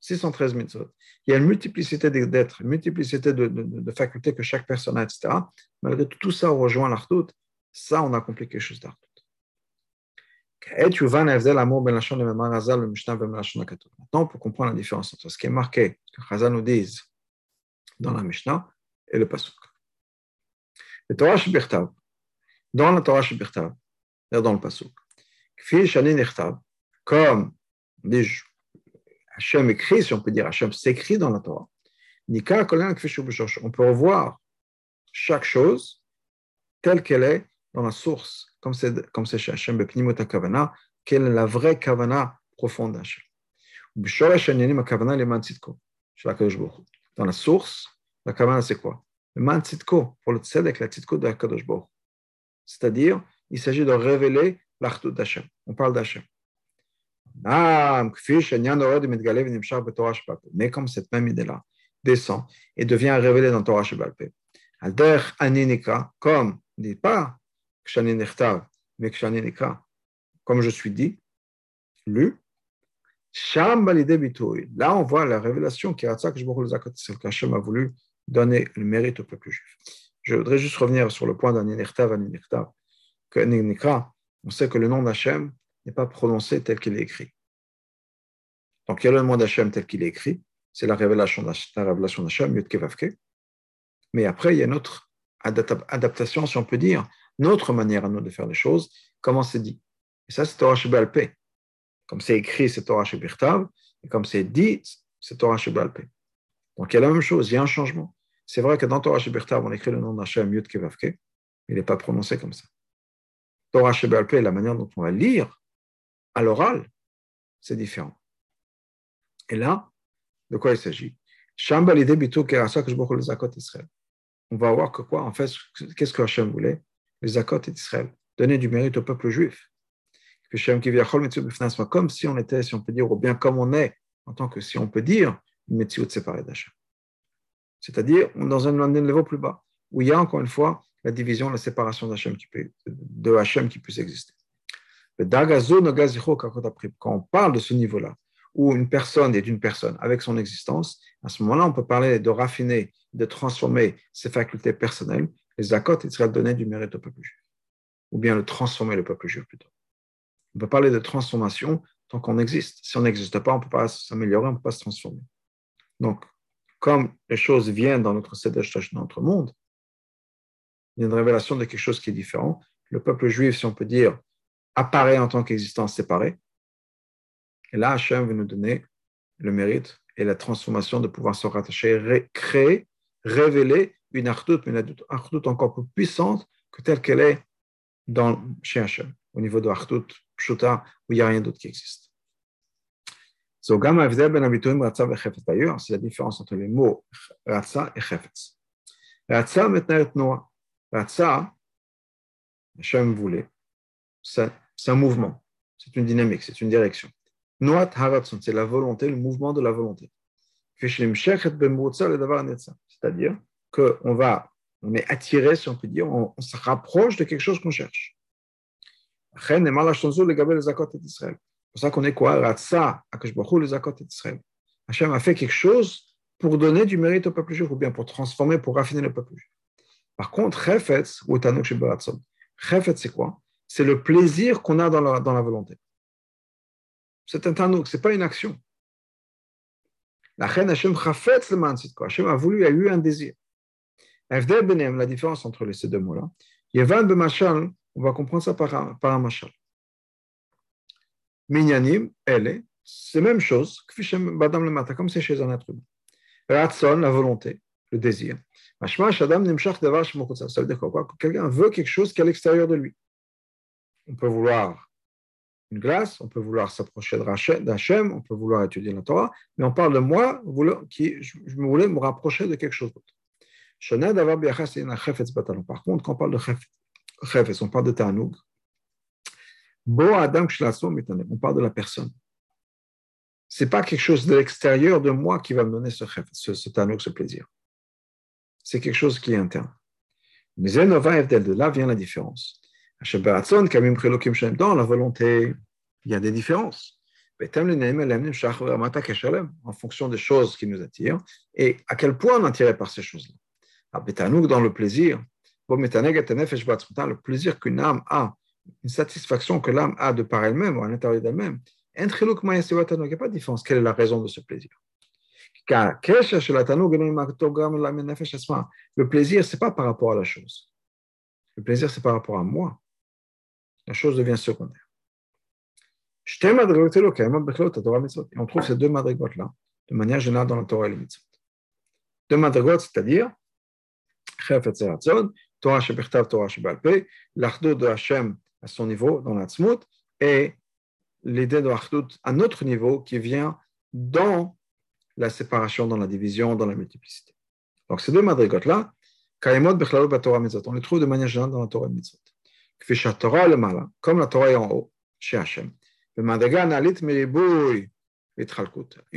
613 mitzvot, il y a une multiplicité d'êtres, une multiplicité de, facultés que chaque personne a, etc. Malgré tout, tout ça rejoint l'ardoute, ça, on accomplit quelque chose d'ardoute. Maintenant, pour comprendre la différence entre ce qui est marqué, ce que Chazal nous dit dans la Mishnah, et le Pasuk. Le Torah Shebirtav, dans la Torah Shebirtav, dans le Pasuk, comme Hachem écrit, si on peut dire Hachem s'écrit dans la Torah, on peut revoir chaque chose telle qu'elle est dans la source, comme c'est, comme c'est chez Hachem, Kavana, quelle est la vraie Kavana profonde d'Hachem. Dans la source, la Kavana, c'est quoi? Le man tzitko, pour le tzedek, la tzitko de. C'est-à-dire, il s'agit de révéler l'artout d'Hachem. On parle d'Hachem. Mais comme cette même idée-là descend et devient révélée dans Torah Shebalpe, Alder Aninika, comme, ne dit pas mais Kshani Nika, comme je suis dit, lu, Là, on voit la révélation qui qu'Hachem a voulu donner le mérite au peuple juif. Je voudrais juste revenir sur le point d'Aniniktav, Aniniktav, que on sait que le nom d'Hachem n'est pas prononcé tel qu'il est écrit. Donc, il y a le nom d'Hachem tel qu'il est écrit, c'est la révélation d'Hachem, Yud. Mais après, il y a une autre adaptation, si on peut dire, notre manière à nous de faire les choses, comment c'est dit? Et ça, c'est Torah Shebalpe. Comme c'est écrit, c'est Torah Shebirtav, et comme c'est dit, c'est Torah Shebalpe. Donc, il y a la même chose, il y a un changement. C'est vrai que dans Torah Shebertav, on écrit le nom d'Hachem Yud Kevavke, mais il n'est pas prononcé comme ça. Torah Shebalpe, la manière dont on va lire à l'oral, c'est différent. Et là, de quoi il s'agit? On va voir que quoi En fait, qu'est-ce que Hachem voulait? Les Zakot d'Israël, donner du mérite au peuple juif. Comme si on était, si on peut dire, ou bien comme on est, en tant que si on peut dire, une métier séparée d'Hachem c'est-à-dire dans un niveau plus bas, où il y a encore une fois la division, la séparation d'Hachem qui peut, de Hachem qui puisse exister. Quand on parle de ce niveau-là, où une personne est une personne avec son existence, à ce moment-là, on peut parler de raffiner, de transformer ses facultés personnelles. Les accords, il serait donner du mérite au peuple juif, ou bien le transformer le peuple juif plutôt. On peut parler de transformation tant qu'on existe. Si on n'existe pas, on ne peut pas s'améliorer, on ne peut pas se transformer. Donc, comme les choses viennent dans notre dans notre monde, il y a une révélation de quelque chose qui est différent. Le peuple juif, si on peut dire, apparaît en tant qu'existence séparée. Et là, Hachem veut nous donner le mérite et la transformation de pouvoir se rattacher, créer, révéler une artout, une artout encore plus puissante que telle qu'elle est dans, chez Hachem, au niveau de artout, pshuta, où il n'y a rien d'autre qui existe. D'ailleurs, c'est la différence entre les mots Ratsa et Chefetz. Ratsa metnaet Noah. Ratsa, Hachem voulait, c'est un mouvement, c'est une dynamique, c'est une direction. Noat Haratson, c'est la volonté, le mouvement de la volonté. C'est-à-dire qu'on va, on est attiré, si on peut dire, on, se rapproche de quelque chose qu'on cherche. C'est pour ça qu'on est quoi? Hachem a fait quelque chose pour donner du mérite au peuple juif, ou bien pour transformer, pour raffiner le peuple juif. Par contre. Chefetz, c'est quoi? C'est le plaisir qu'on a dans la, volonté. C'est un tanuk, ce n'est pas une action. La reine Hashem chafetz le quoi. Hashem a voulu, a eu un désir. La différence entre ces deux mots-là. Yevan b'mashal, on va comprendre ça par un, par un mashal. Minyanim, elle est, c'est la même chose, comme c'est chez un être humain. Ratson, la volonté, le désir. Ça veut dire quoi Quelqu'un veut quelque chose qui est à l'extérieur de lui. On peut vouloir une glace, on peut vouloir s'approcher d'Hachem, on peut vouloir étudier la Torah, mais on parle de moi qui je, voulais me rapprocher de quelque chose d'autre. Par contre, quand on parle de chefetz, on parle de ta'anoug, on parle de la personne. Ce n'est pas quelque chose de l'extérieur de moi qui va me donner ce ce, ce ce plaisir. C'est quelque chose qui est interne. Mais de là vient la différence. Dans la volonté, il y a des différences. En fonction des choses qui nous attirent et à quel point on est attiré par ces choses-là. Dans le plaisir, le plaisir qu'une âme a une satisfaction que l'âme a de par elle-même ou à l'intérieur d'elle-même, il n'y a pas de différence. Quelle est la raison de ce plaisir? Le plaisir, ce n'est pas par rapport à la chose. Le plaisir, c'est par rapport à moi. La chose devient secondaire. On trouve ces deux madrigotes-là, de manière générale, dans la Torah et les mitzvot. Deux madrigotes, c'est-à-dire, Torah Shebechtav, Torah Shebalpe, de Hashem à son niveau dans l'Atzmut, et l'idée de l'Achdut à notre niveau qui vient dans la séparation, dans la division, dans la multiplicité. Donc ces deux madrigotes-là, on les trouve de manière générale dans la Torah et Mitzvot. Comme la Torah est en haut, chez Hashem. Une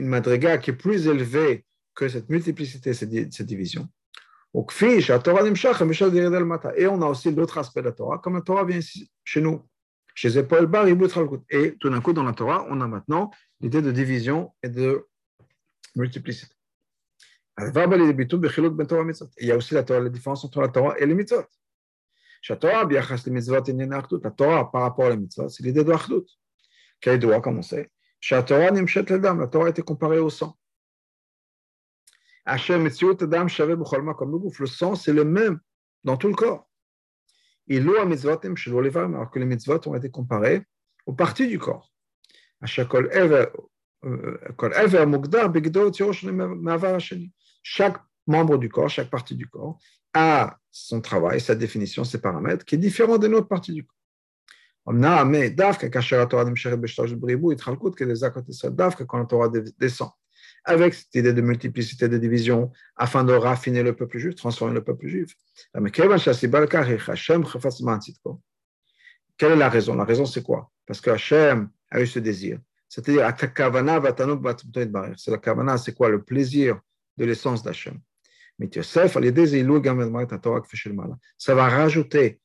madriga qui est plus élevée que cette multiplicité, cette division. Et on a aussi l'autre aspect de la Torah, comme la Torah vient chez nous. Chez Epol Bar, Et tout d'un coup, dans la Torah, on a maintenant l'idée de division et de multiplicité. Il y a aussi la, Torah, la différence entre la Torah et les mitzvot. La Torah, par rapport à les mitzvot, c'est l'idée de l'Achdut. Quel doit, comme on sait. La Torah a été comparée au sang. Le sang, c'est le même dans tout le corps. Alors que les mitzvot ont été comparés aux parties du corps. Chaque membre du corps, chaque partie du corps, a son travail, sa définition, ses paramètres, qui est différent d'une autre partie du corps. Quand la Torah descend avec cette idée de multiplicité de division afin de raffiner le peuple juif, transformer le peuple juif. Quelle est la raison? La raison, c'est quoi? Parce que Hachem a eu ce désir. C'est-à-dire, c'est la kavana, c'est quoi? Le plaisir de l'essence d'Hachem. Ça va rajouter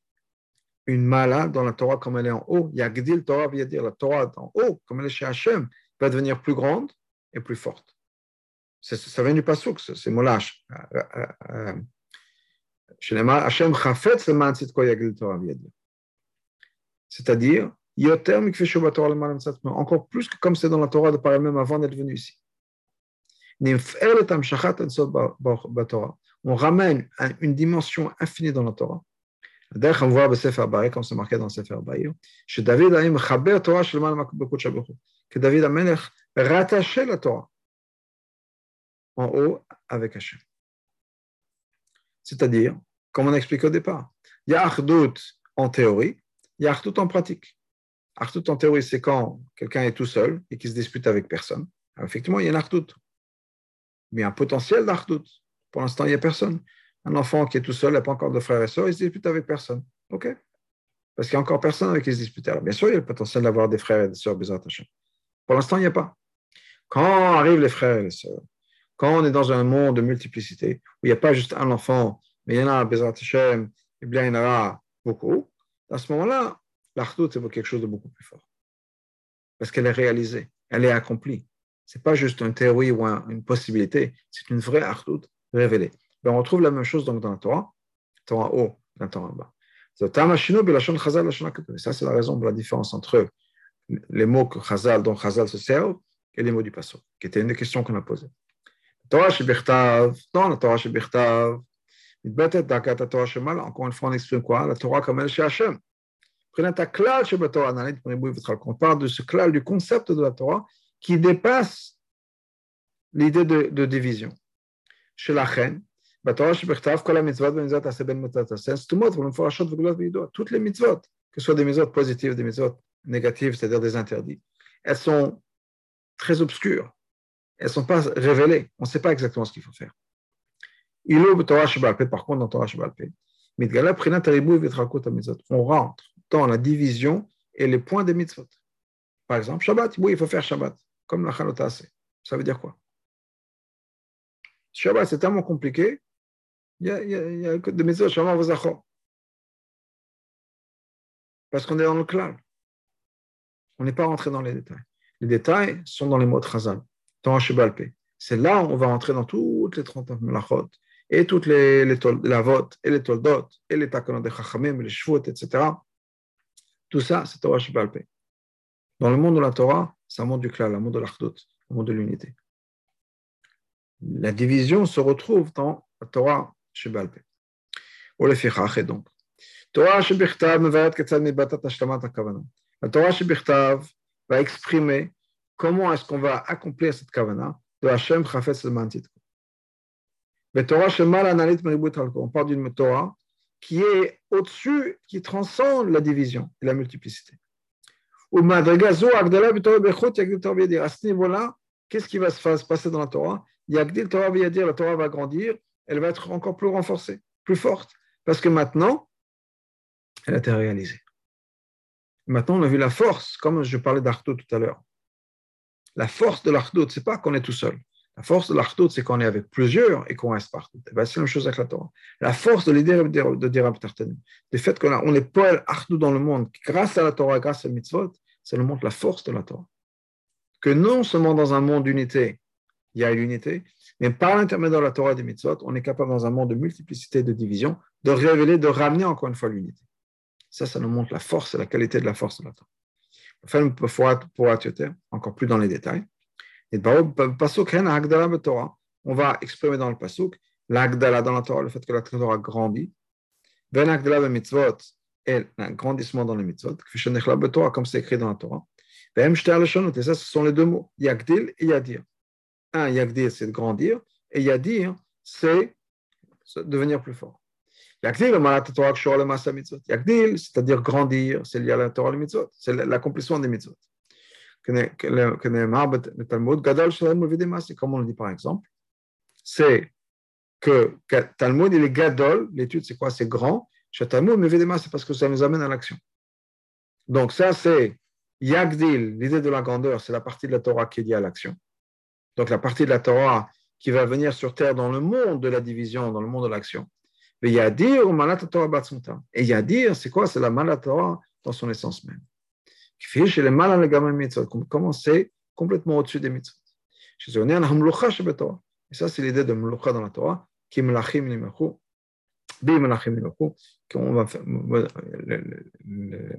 une mala dans la Torah comme elle est en haut. Yagdil Torah veut dire la Torah en haut, comme elle est chez Hachem, va devenir plus grande et plus forte. Ça vient du pasouk, c'est molash. Hashem chafetz leman tzidko yagil Torah C'est-à-dire, encore plus que comme c'est dans la Torah de par elle-même avant d'être venu ici. On ramène une dimension infinie dans la Torah. D'ailleurs, on voit comme c'est marqué dans Sefer Baï, que David a rattaché la Torah en haut avec Hachem. C'est-à-dire, comme on a expliqué au départ, il y a Ardout en théorie, il y a Ardout en pratique. Ardout en théorie, c'est quand quelqu'un est tout seul et qui se dispute avec personne. effectivement, il y a un Ardout. Mais un potentiel d'Ardout. Pour l'instant, il n'y a personne. Un enfant qui est tout seul, n'a pas encore de frères et sœurs, il se dispute avec personne. OK Parce qu'il n'y a encore personne avec qui se dispute. Alors, bien sûr, il y a le potentiel d'avoir des frères et des sœurs, Pour l'instant, il n'y a pas. Quand arrivent les frères et les sœurs, quand on est dans un monde de multiplicité, où il n'y a pas juste un enfant, mais il y en a, Bezrat Hashem, et bien il y en aura beaucoup, à ce moment-là, l'Ardout, c'est quelque chose de beaucoup plus fort. Parce qu'elle est réalisée, elle est accomplie. Ce n'est pas juste une théorie ou une possibilité, c'est une vraie Ardout révélée. Ben, on retrouve la même chose donc dans la Torah. en haut, temps en bas. Ça, c'est la raison de la différence entre les mots que Chazal, dont Chazal se sert et les mots du Passo, qui était une des questions qu'on a posées. Torah Shebechtav, dans la Torah Shebechtav, encore une fois, on exprime quoi? La Torah comme elle chez Hachem. On parle de ce clal, du concept de la Torah qui dépasse l'idée de, division. Chez la reine, toutes les mitzvot, que ce soit des mitzvot positives, des mitzvot négatives, c'est-à-dire des interdits, elles sont très obscures. Elles ne sont pas révélées. On ne sait pas exactement ce qu'il faut faire. Par contre, dans Torah Shebalpe, on rentre dans la division et les points des mitzvot. Par exemple, Shabbat, oui, il faut faire Shabbat, comme la Chanotase. Ça veut dire quoi? Shabbat, c'est tellement compliqué, il y a, il y a, que des mitzvot, Shabbat, Parce qu'on est dans le clan. On n'est pas rentré dans les détails. Les détails sont dans les mots de Chazal, dans Shebalpe. C'est là où on va rentrer dans toutes les 39 melachot, et toutes les, les, la vote, et les toldot, et les takonot de chachamim, les shvut, etc. Tout ça, c'est Torah Shibalpe. Dans le monde de la Torah, c'est un monde du klal, un monde de l'Achdut, un monde de l'unité. La division se retrouve dans la Torah le fichach, et donc. Torah hakavana. La Torah Shibichtav va exprimer comment est-ce qu'on va accomplir cette kavana de Hashem Chafetz Mantit. On parle d'une Torah qui est au-dessus, qui transcende la division et la multiplicité. À ce niveau-là, qu'est-ce qui va se passer dans la Torah? Yagdil Torah dire la Torah va grandir, elle va être encore plus renforcée, plus forte, parce que maintenant, elle a été réalisée. Maintenant, on a vu la force, comme je parlais d'Arto tout à l'heure. La force de l'Arto, ce n'est pas qu'on est tout seul. La force de l'Artout, c'est qu'on est avec plusieurs et qu'on reste partout. Ben, c'est la même chose avec la Torah. La force de l'idée de Dirab Tartanim, le fait qu'on on est Artout dans le monde, grâce à la Torah, grâce à mitzvot, ça nous montre la force de la Torah. Que non seulement dans un monde d'unité, il y a l'unité, mais par l'intermédiaire de la Torah et des mitzvot, on est capable dans un monde de multiplicité, de division, de révéler, de ramener encore une fois l'unité. Ça, ça nous montre la force et la qualité de la force de la Torah. Enfin, pour, pour, encore plus dans les détails. Et pasuk Torah. On va exprimer dans le pasuk l'agdala dans la Torah, le fait que la Torah grandit. Ben agdala mitzvot et grandissement dans les mitzvot. Comme c'est écrit dans la Torah. Et ça, ce sont les deux mots, yagdil et yadir. Un, yagdil, c'est de grandir, et yadir, c'est devenir plus fort. Yagdil, c'est-à-dire grandir, c'est lié à la Torah, les mitzvot, c'est l'accomplissement des mitzvot comme on le dit par exemple, c'est que Talmud, il est gadol, l'étude c'est quoi? C'est grand. Talmud, mais c'est parce que ça nous amène à l'action. Donc ça c'est Yagdil, l'idée de la grandeur, c'est la partie de la Torah qui est liée à l'action. Donc la partie de la Torah qui va venir sur terre dans le monde de la division, dans le monde de l'action. Et Yadir, Et Yadir, c'est quoi? C'est la Malat Torah dans son essence même. Comment c'est complètement au-dessus des mitzvot. Et ça, c'est l'idée de mloucha dans la Torah, qui melachim nimachu, bi melachim nimachu, qu'on va,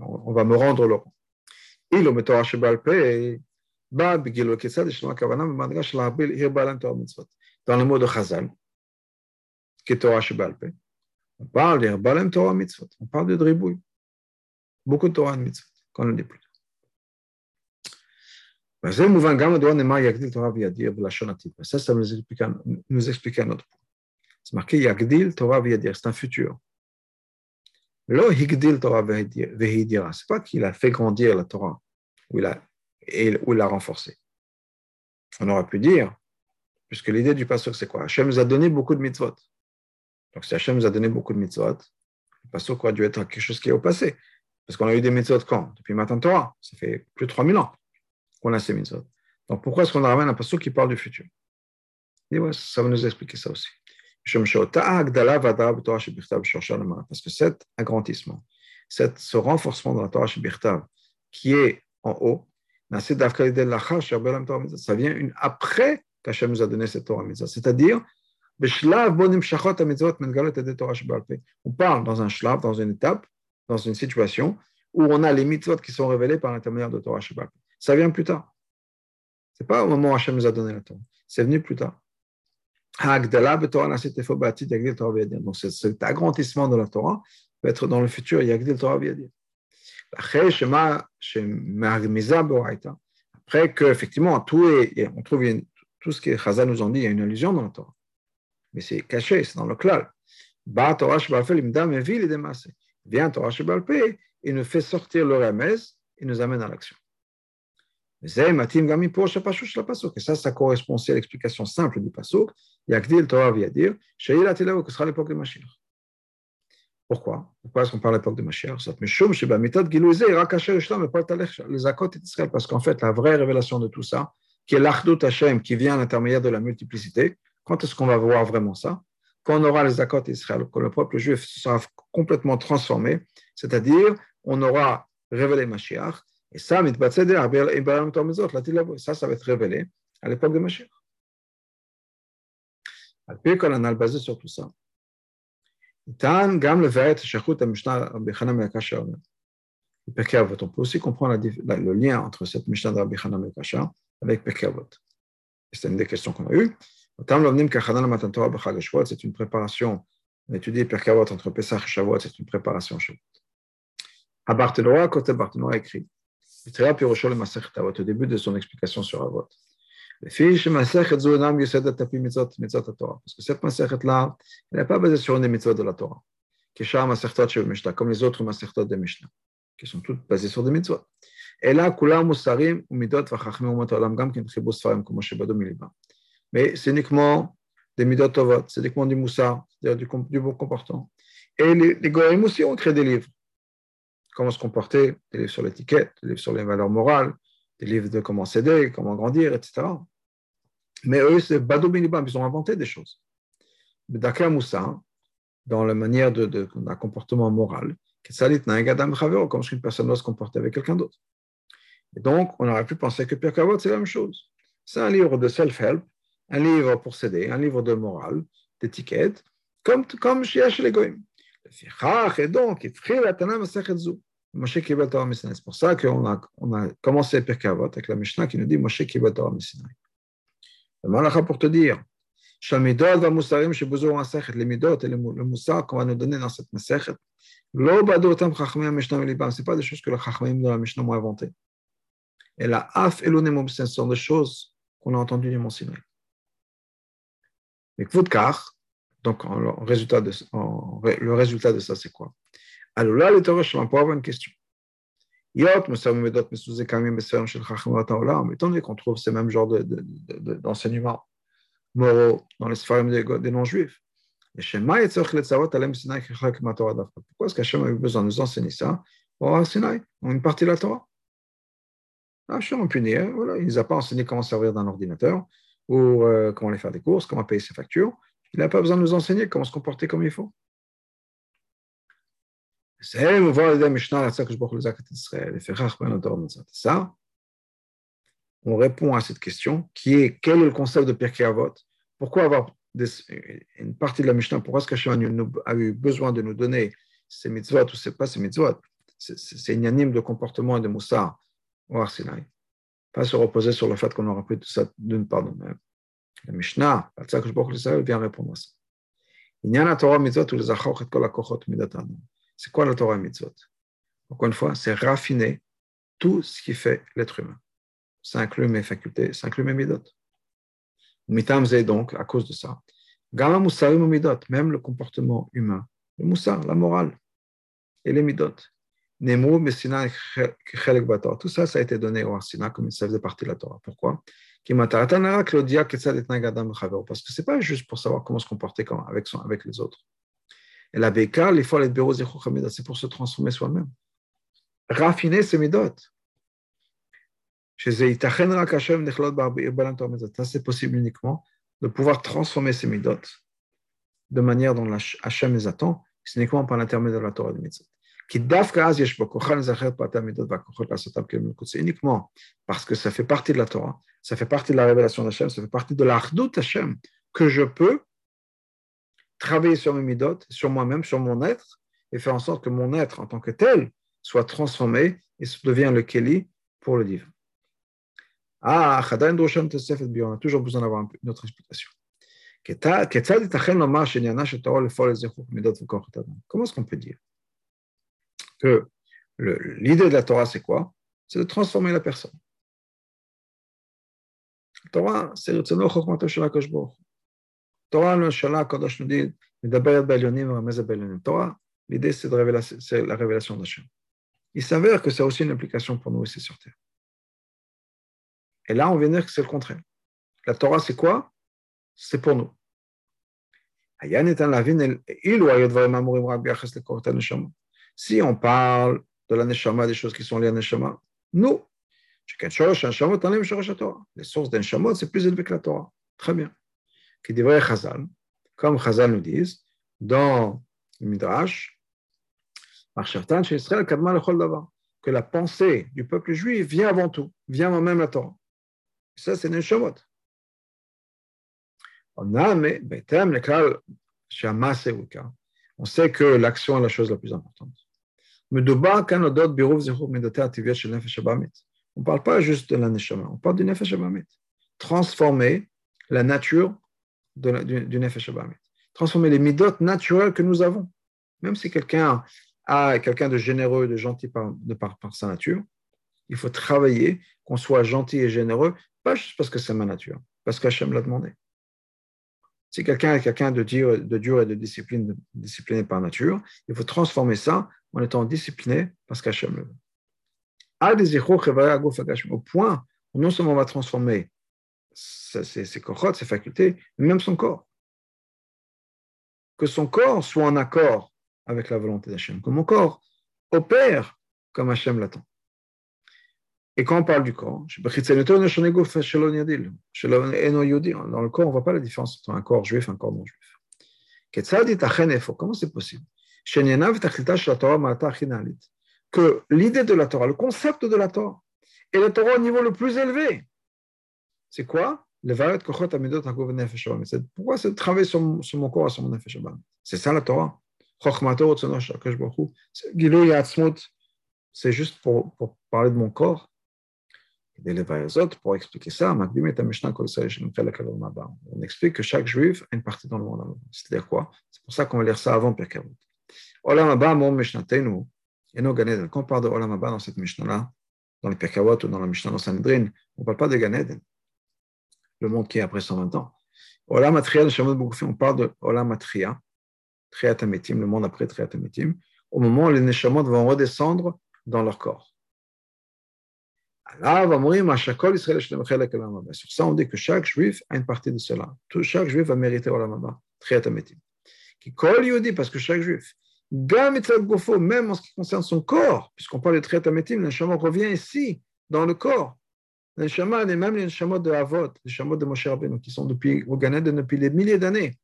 on va me rendre le rang. אילו בתורה שבעל פה, בא בגילוי כיצד יש לנו הכוונה במדרגה של להרביל עיר בעלם תורה ומצוות. Dans le mot de Chazal, qui est Torah שבעל פה, on parle d'ir בעלם תורה ומצוות, on parle de ריבוי, plus. Ça, nous explique, un autre point. C'est marqué Yagdil Torah Viyadir, c'est un futur. Lo Higdil Torah Vehidira, c'est pas qu'il a fait grandir la Torah, ou il a, ou l'a renforcée. On aurait pu dire, puisque l'idée du pasteur, c'est quoi? Hachem nous a donné beaucoup de mitzvot. Donc si Hachem nous a donné beaucoup de mitzvot, le pasteur aurait dû être quelque chose qui est au passé. Parce qu'on a eu des mitzvot quand? Depuis Matan Torah, ça fait plus de 3000 ans qu'on a ces mitzvot. Donc pourquoi est-ce qu'on ramène un passage qui parle du futur? Et ça va nous expliquer ça aussi. Parce que cet agrandissement, ce renforcement de la Torah Shebirtav qui est en haut, ça vient une après qu'Hachem nous a donné cette Torah Mitzvah. C'est-à-dire, On parle dans un shlav, dans une étape, dans une situation où on a les mitzvot qui sont révélés par l'intermédiaire de Torah Shabbat. Ça vient plus tard. Ce n'est pas au moment où Hachem nous a donné la Torah. C'est venu plus tard. Donc cet agrandissement de la Torah va être dans le futur, Après que, effectivement, tout on trouve tout ce que Chazal nous en dit, il y a une allusion dans la Torah. Mais c'est caché, c'est dans le klal. Vient Torah Shebalpe, il nous fait sortir le remez, il nous amène à l'action. Et ça, ça correspond à l'explication simple du pasuk. Yakdil Torah vient dire, que sera l'époque de Mashiach. Pourquoi? Pourquoi est-ce qu'on parle à l'époque de Mashiach? Parce qu'en fait, la vraie révélation de tout ça, qui est l'Achdut Hashem, qui vient à l'intermédiaire de la multiplicité, quand est-ce qu'on va voir vraiment ça? Quand on aura les accords d'Israël, quand le peuple juif sera complètement transformé, c'est-à-dire on aura révélé Mashiach, et ça, ça, ça va être révélé à l'époque de Mashiach. Puis quand on a basé sur tout ça, on peut aussi comprendre le lien entre cette Mishnah de Rabbi Hanam et Kasha avec Pirkei C'est une des questions qu'on a eues. C'est une préparation, on étudie Pirkei entre Pesach et Shavuot, c'est une préparation Shavuot. Barthénois, côté Barthénois écrit, au début de son explication sur Avot. Parce que cette Masechet-là, elle n'est pas basée sur une des mitzvot de la Torah, comme les autres Masechtot de Mishnah, qui sont toutes basées sur des mitzvot. Et là. Mais c'est uniquement des Midot c'est uniquement du Moussa, du, bon comportement. Et les, les aussi ont créé des livres comment se comporter, des livres sur l'étiquette, des livres sur les valeurs morales, des livres de comment s'aider, comment grandir, etc. Mais eux, c'est Badou Binibam, ils ont inventé des choses. Dakar Moussa, dans la manière de, de, d'un comportement moral, comme si une personne doit se comporter avec quelqu'un d'autre. Et donc, on aurait pu penser que Pierre Kavod, c'est la même chose. C'est un livre de self-help, un livre pour s'aider, un livre de morale, d'étiquette, comme, comme chez les Goïm. Et donc, c'est pour ça qu'on a, on a commencé Pirkavot avec la Mishnah qui nous dit Moshe Kibel Torah Messinai. Le Malacha pour te dire, les Midot et le Moussar qu'on va nous donner dans cette Masechet, ce pas des choses que le Chachmim de la Mishnah m'ont inventées. Et la Af Elonim ce sont des choses qu'on a entendues du Mont Sinai. Mais Kvudkar, donc le résultat de, le résultat de ça, c'est quoi? Alors là, les Torah, je vais avoir une question. Étant donné qu'on trouve ce même genre d'enseignements moraux dans les sphères des non-juifs, pourquoi est-ce qu'Hachem a eu besoin de nous enseigner ça au Sinaï, une partie de la Torah? Hachem a puni, voilà, il ne nous a pas enseigné comment servir d'un ordinateur ou euh, comment aller faire des courses, comment payer ses factures. Il n'a pas besoin de nous enseigner comment se comporter comme il faut. Ça, on répond à cette question qui est quel est le concept de Pirkei Avot? Pourquoi avoir une partie de la Mishnah Pourquoi est-ce qu'Hachem a eu besoin de nous donner ces mitzvot ou c'est pas ces mitzvot? C'est une anime de comportement et de moussard au Arsinaï. Pas se reposer sur le fait qu'on aura pris tout ça d'une part nous-mêmes. La Mishnah, vient répondre à ça. Il y a la Torah mitzvot ou les achor et kol akochot midatanu. C'est quoi la Torah mitzvot Encore une fois, c'est raffiner tout ce qui fait l'être humain. Ça inclut mes facultés, ça inclut mes midot. Mitam donc, à cause de ça. Gama musarim midot, même le comportement humain, le moussar, la morale et les midot. Nemu, Messina, Tout ça, ça a été donné au Arsina comme ça faisait partie de la Torah. Pourquoi Parce que ce n'est pas juste pour savoir comment se comporter avec, son, avec les autres. Et la béka, il faut les c'est pour se transformer soi-même. Raffiner ses midot. Ça, c'est possible uniquement de pouvoir transformer ses midot de manière dont Hachem les attend, c'est uniquement par l'intermédiaire de la Torah de C'est uniquement parce que ça fait partie de la Torah, ça fait partie de la révélation d'Hachem, ça fait partie de l'Ardut Hachem, que je peux travailler sur mes midot, sur moi-même, sur mon être, et faire en sorte que mon être en tant que tel soit transformé et devient le Keli pour le divin. Ah, on a toujours besoin d'avoir une autre explication. Comment est-ce qu'on peut dire? Que l'idée de la Torah, c'est quoi? C'est de transformer la personne. Torah, c'est le Torah, Torah, l'idée, c'est la révélation d'Hachem. Il s'avère que c'est aussi une application pour nous ici sur Terre. Et là, on vient dire que c'est le contraire. La Torah, c'est quoi? C'est pour nous. Si on parle de la neshama, des choses qui sont liées à neshama, nous, les sources d'un c'est plus élevé que la Torah. Très bien. Qui Chazal, comme Chazal nous disent, dans le Midrash, que la pensée du peuple juif vient avant tout, vient avant même la Torah. Ça, c'est Neshamot. On a, mais, on sait que l'action est la chose la plus importante. On ne parle pas juste de la neshama, on parle du nefesh abamit. Transformer la nature de du, du nefesh. Transformer les midot naturels que nous avons. Même si quelqu'un a quelqu'un de généreux, de gentil par, de par, sa nature, il faut travailler qu'on soit gentil et généreux, pas juste parce que c'est ma nature, parce qu'Hachem l'a demandé. Si quelqu'un est quelqu'un de, dur, de dur et de discipline, discipliné par nature, il faut transformer ça en étant discipliné parce qu'Hachem le veut. Au point où non seulement on va transformer ses, ses, ses ses facultés, mais même son corps. Que son corps soit en accord avec la volonté d'Hachem, que mon corps opère comme Hachem l'attend. Et quand on parle du corps, dans le corps, on ne voit pas la différence entre un corps juif et un corps non juif. Comment c'est possible? Que l'idée de la Torah, le concept de la Torah, est la Torah au niveau le plus élevé. C'est quoi? Pourquoi c'est de travailler sur, mon corps et sur mon nefesh C'est ça la Torah. C'est juste pour, parler de mon corps. Pour expliquer ça, on explique que chaque juif a une partie dans le monde. C'est-à-dire quoi? C'est pour ça qu'on va lire ça avant Pirkavot. Olam Abba, mon Mishnatenu, et nos Ganeden. Quand on parle de Olam Abba dans cette Mishnah-là, dans les Pirkavot ou dans la Mishnah dans Sanhedrin, on ne parle pas de Ganeden, le monde qui est après 120 ans. Olam Atria, on parle de Olam Atria, Triatametim, le monde après Triatametim, au moment où les Neshamot vont redescendre dans leur corps. Sur ça, on dit que chaque juif a une partie de cela. Tout, chaque juif va mériter Olam Abba, Qui colle Yodi, parce que chaque juif, même en ce qui concerne son corps, puisqu'on parle de Triat Ametim, l'Inshama revient ici, dans le corps. L'Inshama, et même les de Avot, les Neshama de Moshe Rabbeinu, qui sont depuis, au Ganed depuis des milliers d'années,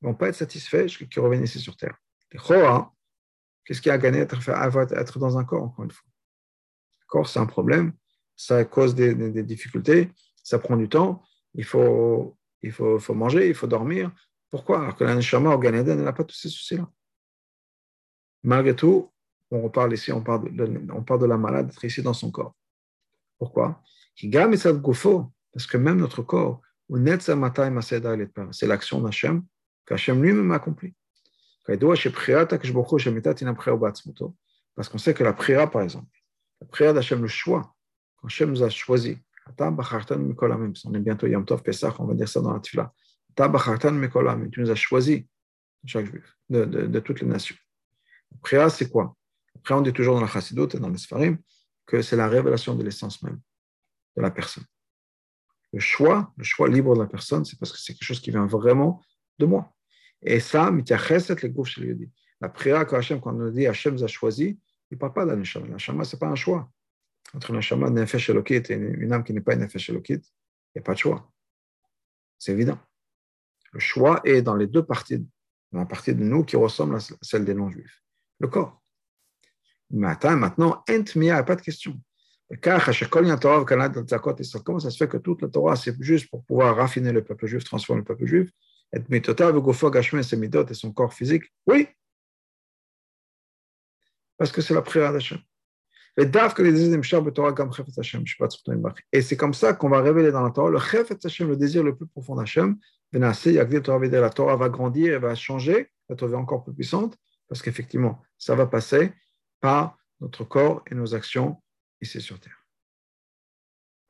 ne vont pas être satisfaits qui reviennent ici sur terre. Les qu'est-ce qui a gagné être, être dans un corps, encore une fois? Le corps, c'est un problème ça cause des, difficultés, ça prend du temps, il faut, manger, il faut dormir. Pourquoi? Alors que la Neshama au n'a pas tous ces soucis-là. Malgré tout, on reparle ici, on parle de, parle la malade être ici dans son corps. Pourquoi? Parce que même notre corps, c'est l'action d'Hachem qu'Hachem lui-même a accompli. Parce qu'on sait que la prière, par exemple, la prière d'Hachem, le choix, quand Hachem nous a choisi, on est bientôt Yom Tov Pesach, on va dire ça dans la Tfila. Tu nous as choisi, chaque juif, de, de, de, toutes les nations. Après, c'est quoi? Après, on dit toujours dans la Chassidut et dans les Sfarim que c'est la révélation de l'essence même de la personne. Le choix, le choix libre de la personne, c'est parce que c'est quelque chose qui vient vraiment de moi. Et ça, la prière que Hachem, quand on dit Hachem a choisi, il ne parle pas d'un La Neshama, ce n'est pas un choix entre un shama nefesh et une âme qui n'est pas une nefesh il n'y a pas de choix. C'est évident. Le choix est dans les deux parties, dans la partie de nous qui ressemble à celle des non-juifs. Le corps. Attends, maintenant, ent il n'y a pas de question. Comment ça se fait que toute la Torah, c'est juste pour pouvoir raffiner le peuple juif, transformer le peuple juif? Et son corps physique, oui. Parce que c'est la prière d'Hachem. Et c'est comme ça qu'on va révéler dans la Torah le Hashem, le désir le plus profond d'Hachem. La Torah va grandir et va changer, va trouver encore plus puissante, parce qu'effectivement, ça va passer par notre corps et nos actions ici sur terre.